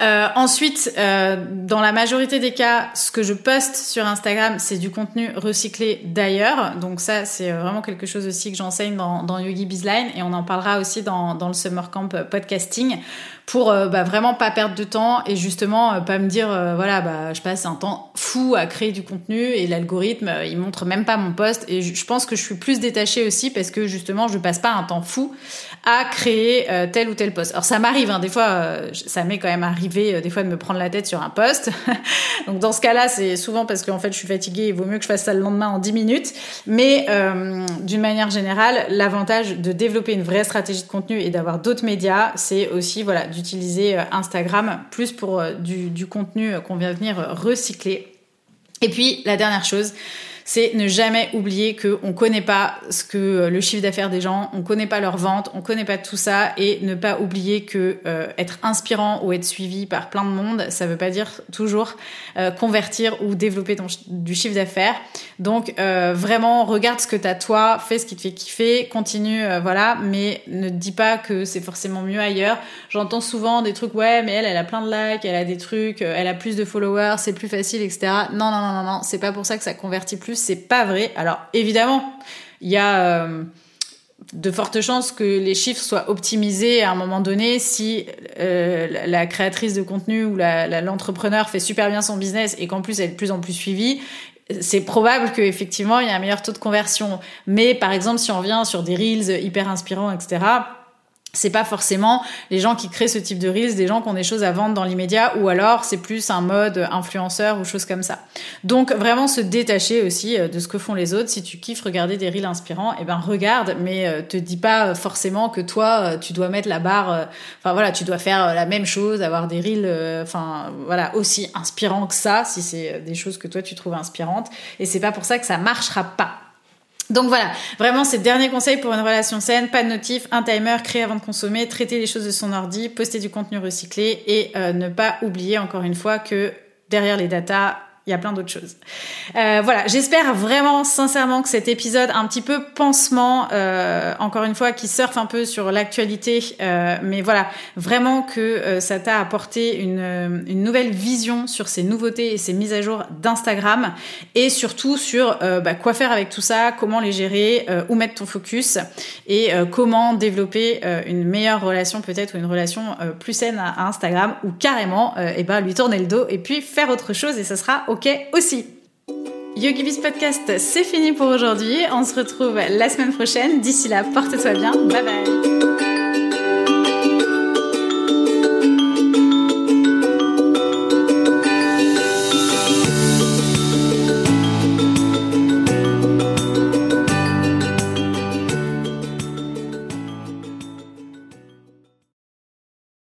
Euh, ensuite, euh, dans la majorité des cas, ce que je poste sur Instagram, c'est du contenu recyclé d'ailleurs. Donc ça, c'est vraiment quelque chose aussi que j'enseigne dans, dans Yogi Bizline et on en parlera aussi dans, le Summer Camp Podcasting pour euh, bah, vraiment pas perdre de temps et justement pas me dire voilà bah je passe un temps fou à créer du contenu et l'algorithme il montre même pas mon poste et je pense que je suis plus détachée aussi parce que justement je passe pas un temps fou à créer tel ou tel poste. Alors ça m'arrive hein, des fois ça m'est quand même arrivé des fois de me prendre la tête sur un poste. *laughs* Donc dans ce cas-là, c'est souvent parce qu'en fait je suis fatiguée, il vaut mieux que je fasse ça le lendemain en 10 minutes, mais d'une manière générale, l'avantage de développer une vraie stratégie de contenu et d'avoir d'autres médias, c'est aussi voilà d'utiliser euh, Instagram plus pour euh, du, du contenu qu'on vient venir recycler. Et puis la dernière chose, c'est ne jamais oublier que on connaît pas ce que euh, le chiffre d'affaires des gens, on connaît pas leur vente, on connaît pas tout ça et ne pas oublier que euh, être inspirant ou être suivi par plein de monde, ça veut pas dire toujours euh, convertir ou développer du chiffre d'affaires. Donc vraiment regarde ce que tu as toi, fais ce qui te fait kiffer, continue voilà, mais ne dis pas que c'est forcément mieux ailleurs. J'entends souvent des trucs ouais, mais elle elle a plein de likes, elle a des trucs, elle a plus de followers, c'est plus facile etc. Non non non non non, c'est pas pour ça que ça convertit plus c'est pas vrai. Alors évidemment, il y a euh, de fortes chances que les chiffres soient optimisés à un moment donné si euh, la créatrice de contenu ou l'entrepreneur fait super bien son business et qu'en plus elle est de plus en plus suivie. C'est probable qu'effectivement il y a un meilleur taux de conversion. Mais par exemple, si on revient sur des reels hyper inspirants, etc., c'est pas forcément les gens qui créent ce type de reels, des gens qui ont des choses à vendre dans l'immédiat, ou alors c'est plus un mode influenceur ou chose comme ça. Donc vraiment se détacher aussi euh, de ce que font les autres. Si tu kiffes regarder des reels inspirants, eh ben regarde, mais euh, te dis pas forcément que toi euh, tu dois mettre la barre. Enfin voilà, tu dois faire la même chose, avoir des reels, enfin voilà aussi inspirants que ça, si c'est des choses que toi tu trouves inspirantes. Et c'est pas pour ça que ça marchera pas. Donc voilà, vraiment ces derniers conseils pour une relation saine, pas de notif, un timer, créer avant de consommer, traiter les choses de son ordi, poster du contenu recyclé et euh, ne pas oublier encore une fois que derrière les datas, il y a plein d'autres choses. Euh, voilà, j'espère vraiment sincèrement que cet épisode un petit peu pansement, euh, encore une fois, qui surfe un peu sur l'actualité, euh, mais voilà, vraiment que ça t'a apporté une, nouvelle vision sur ces nouveautés et ces mises à jour d'Instagram, et surtout sur bah, quoi faire avec tout ça, comment les gérer, où mettre ton focus, et comment développer une meilleure relation peut-être ou une relation plus saine à, à, Instagram, ou carrément, et eh ben lui tourner le dos et puis faire autre chose, et ça sera ok aussi. YogiBiz Podcast, c'est fini pour aujourd'hui. On se retrouve la semaine prochaine. D'ici là, porte-toi bien. Bye bye.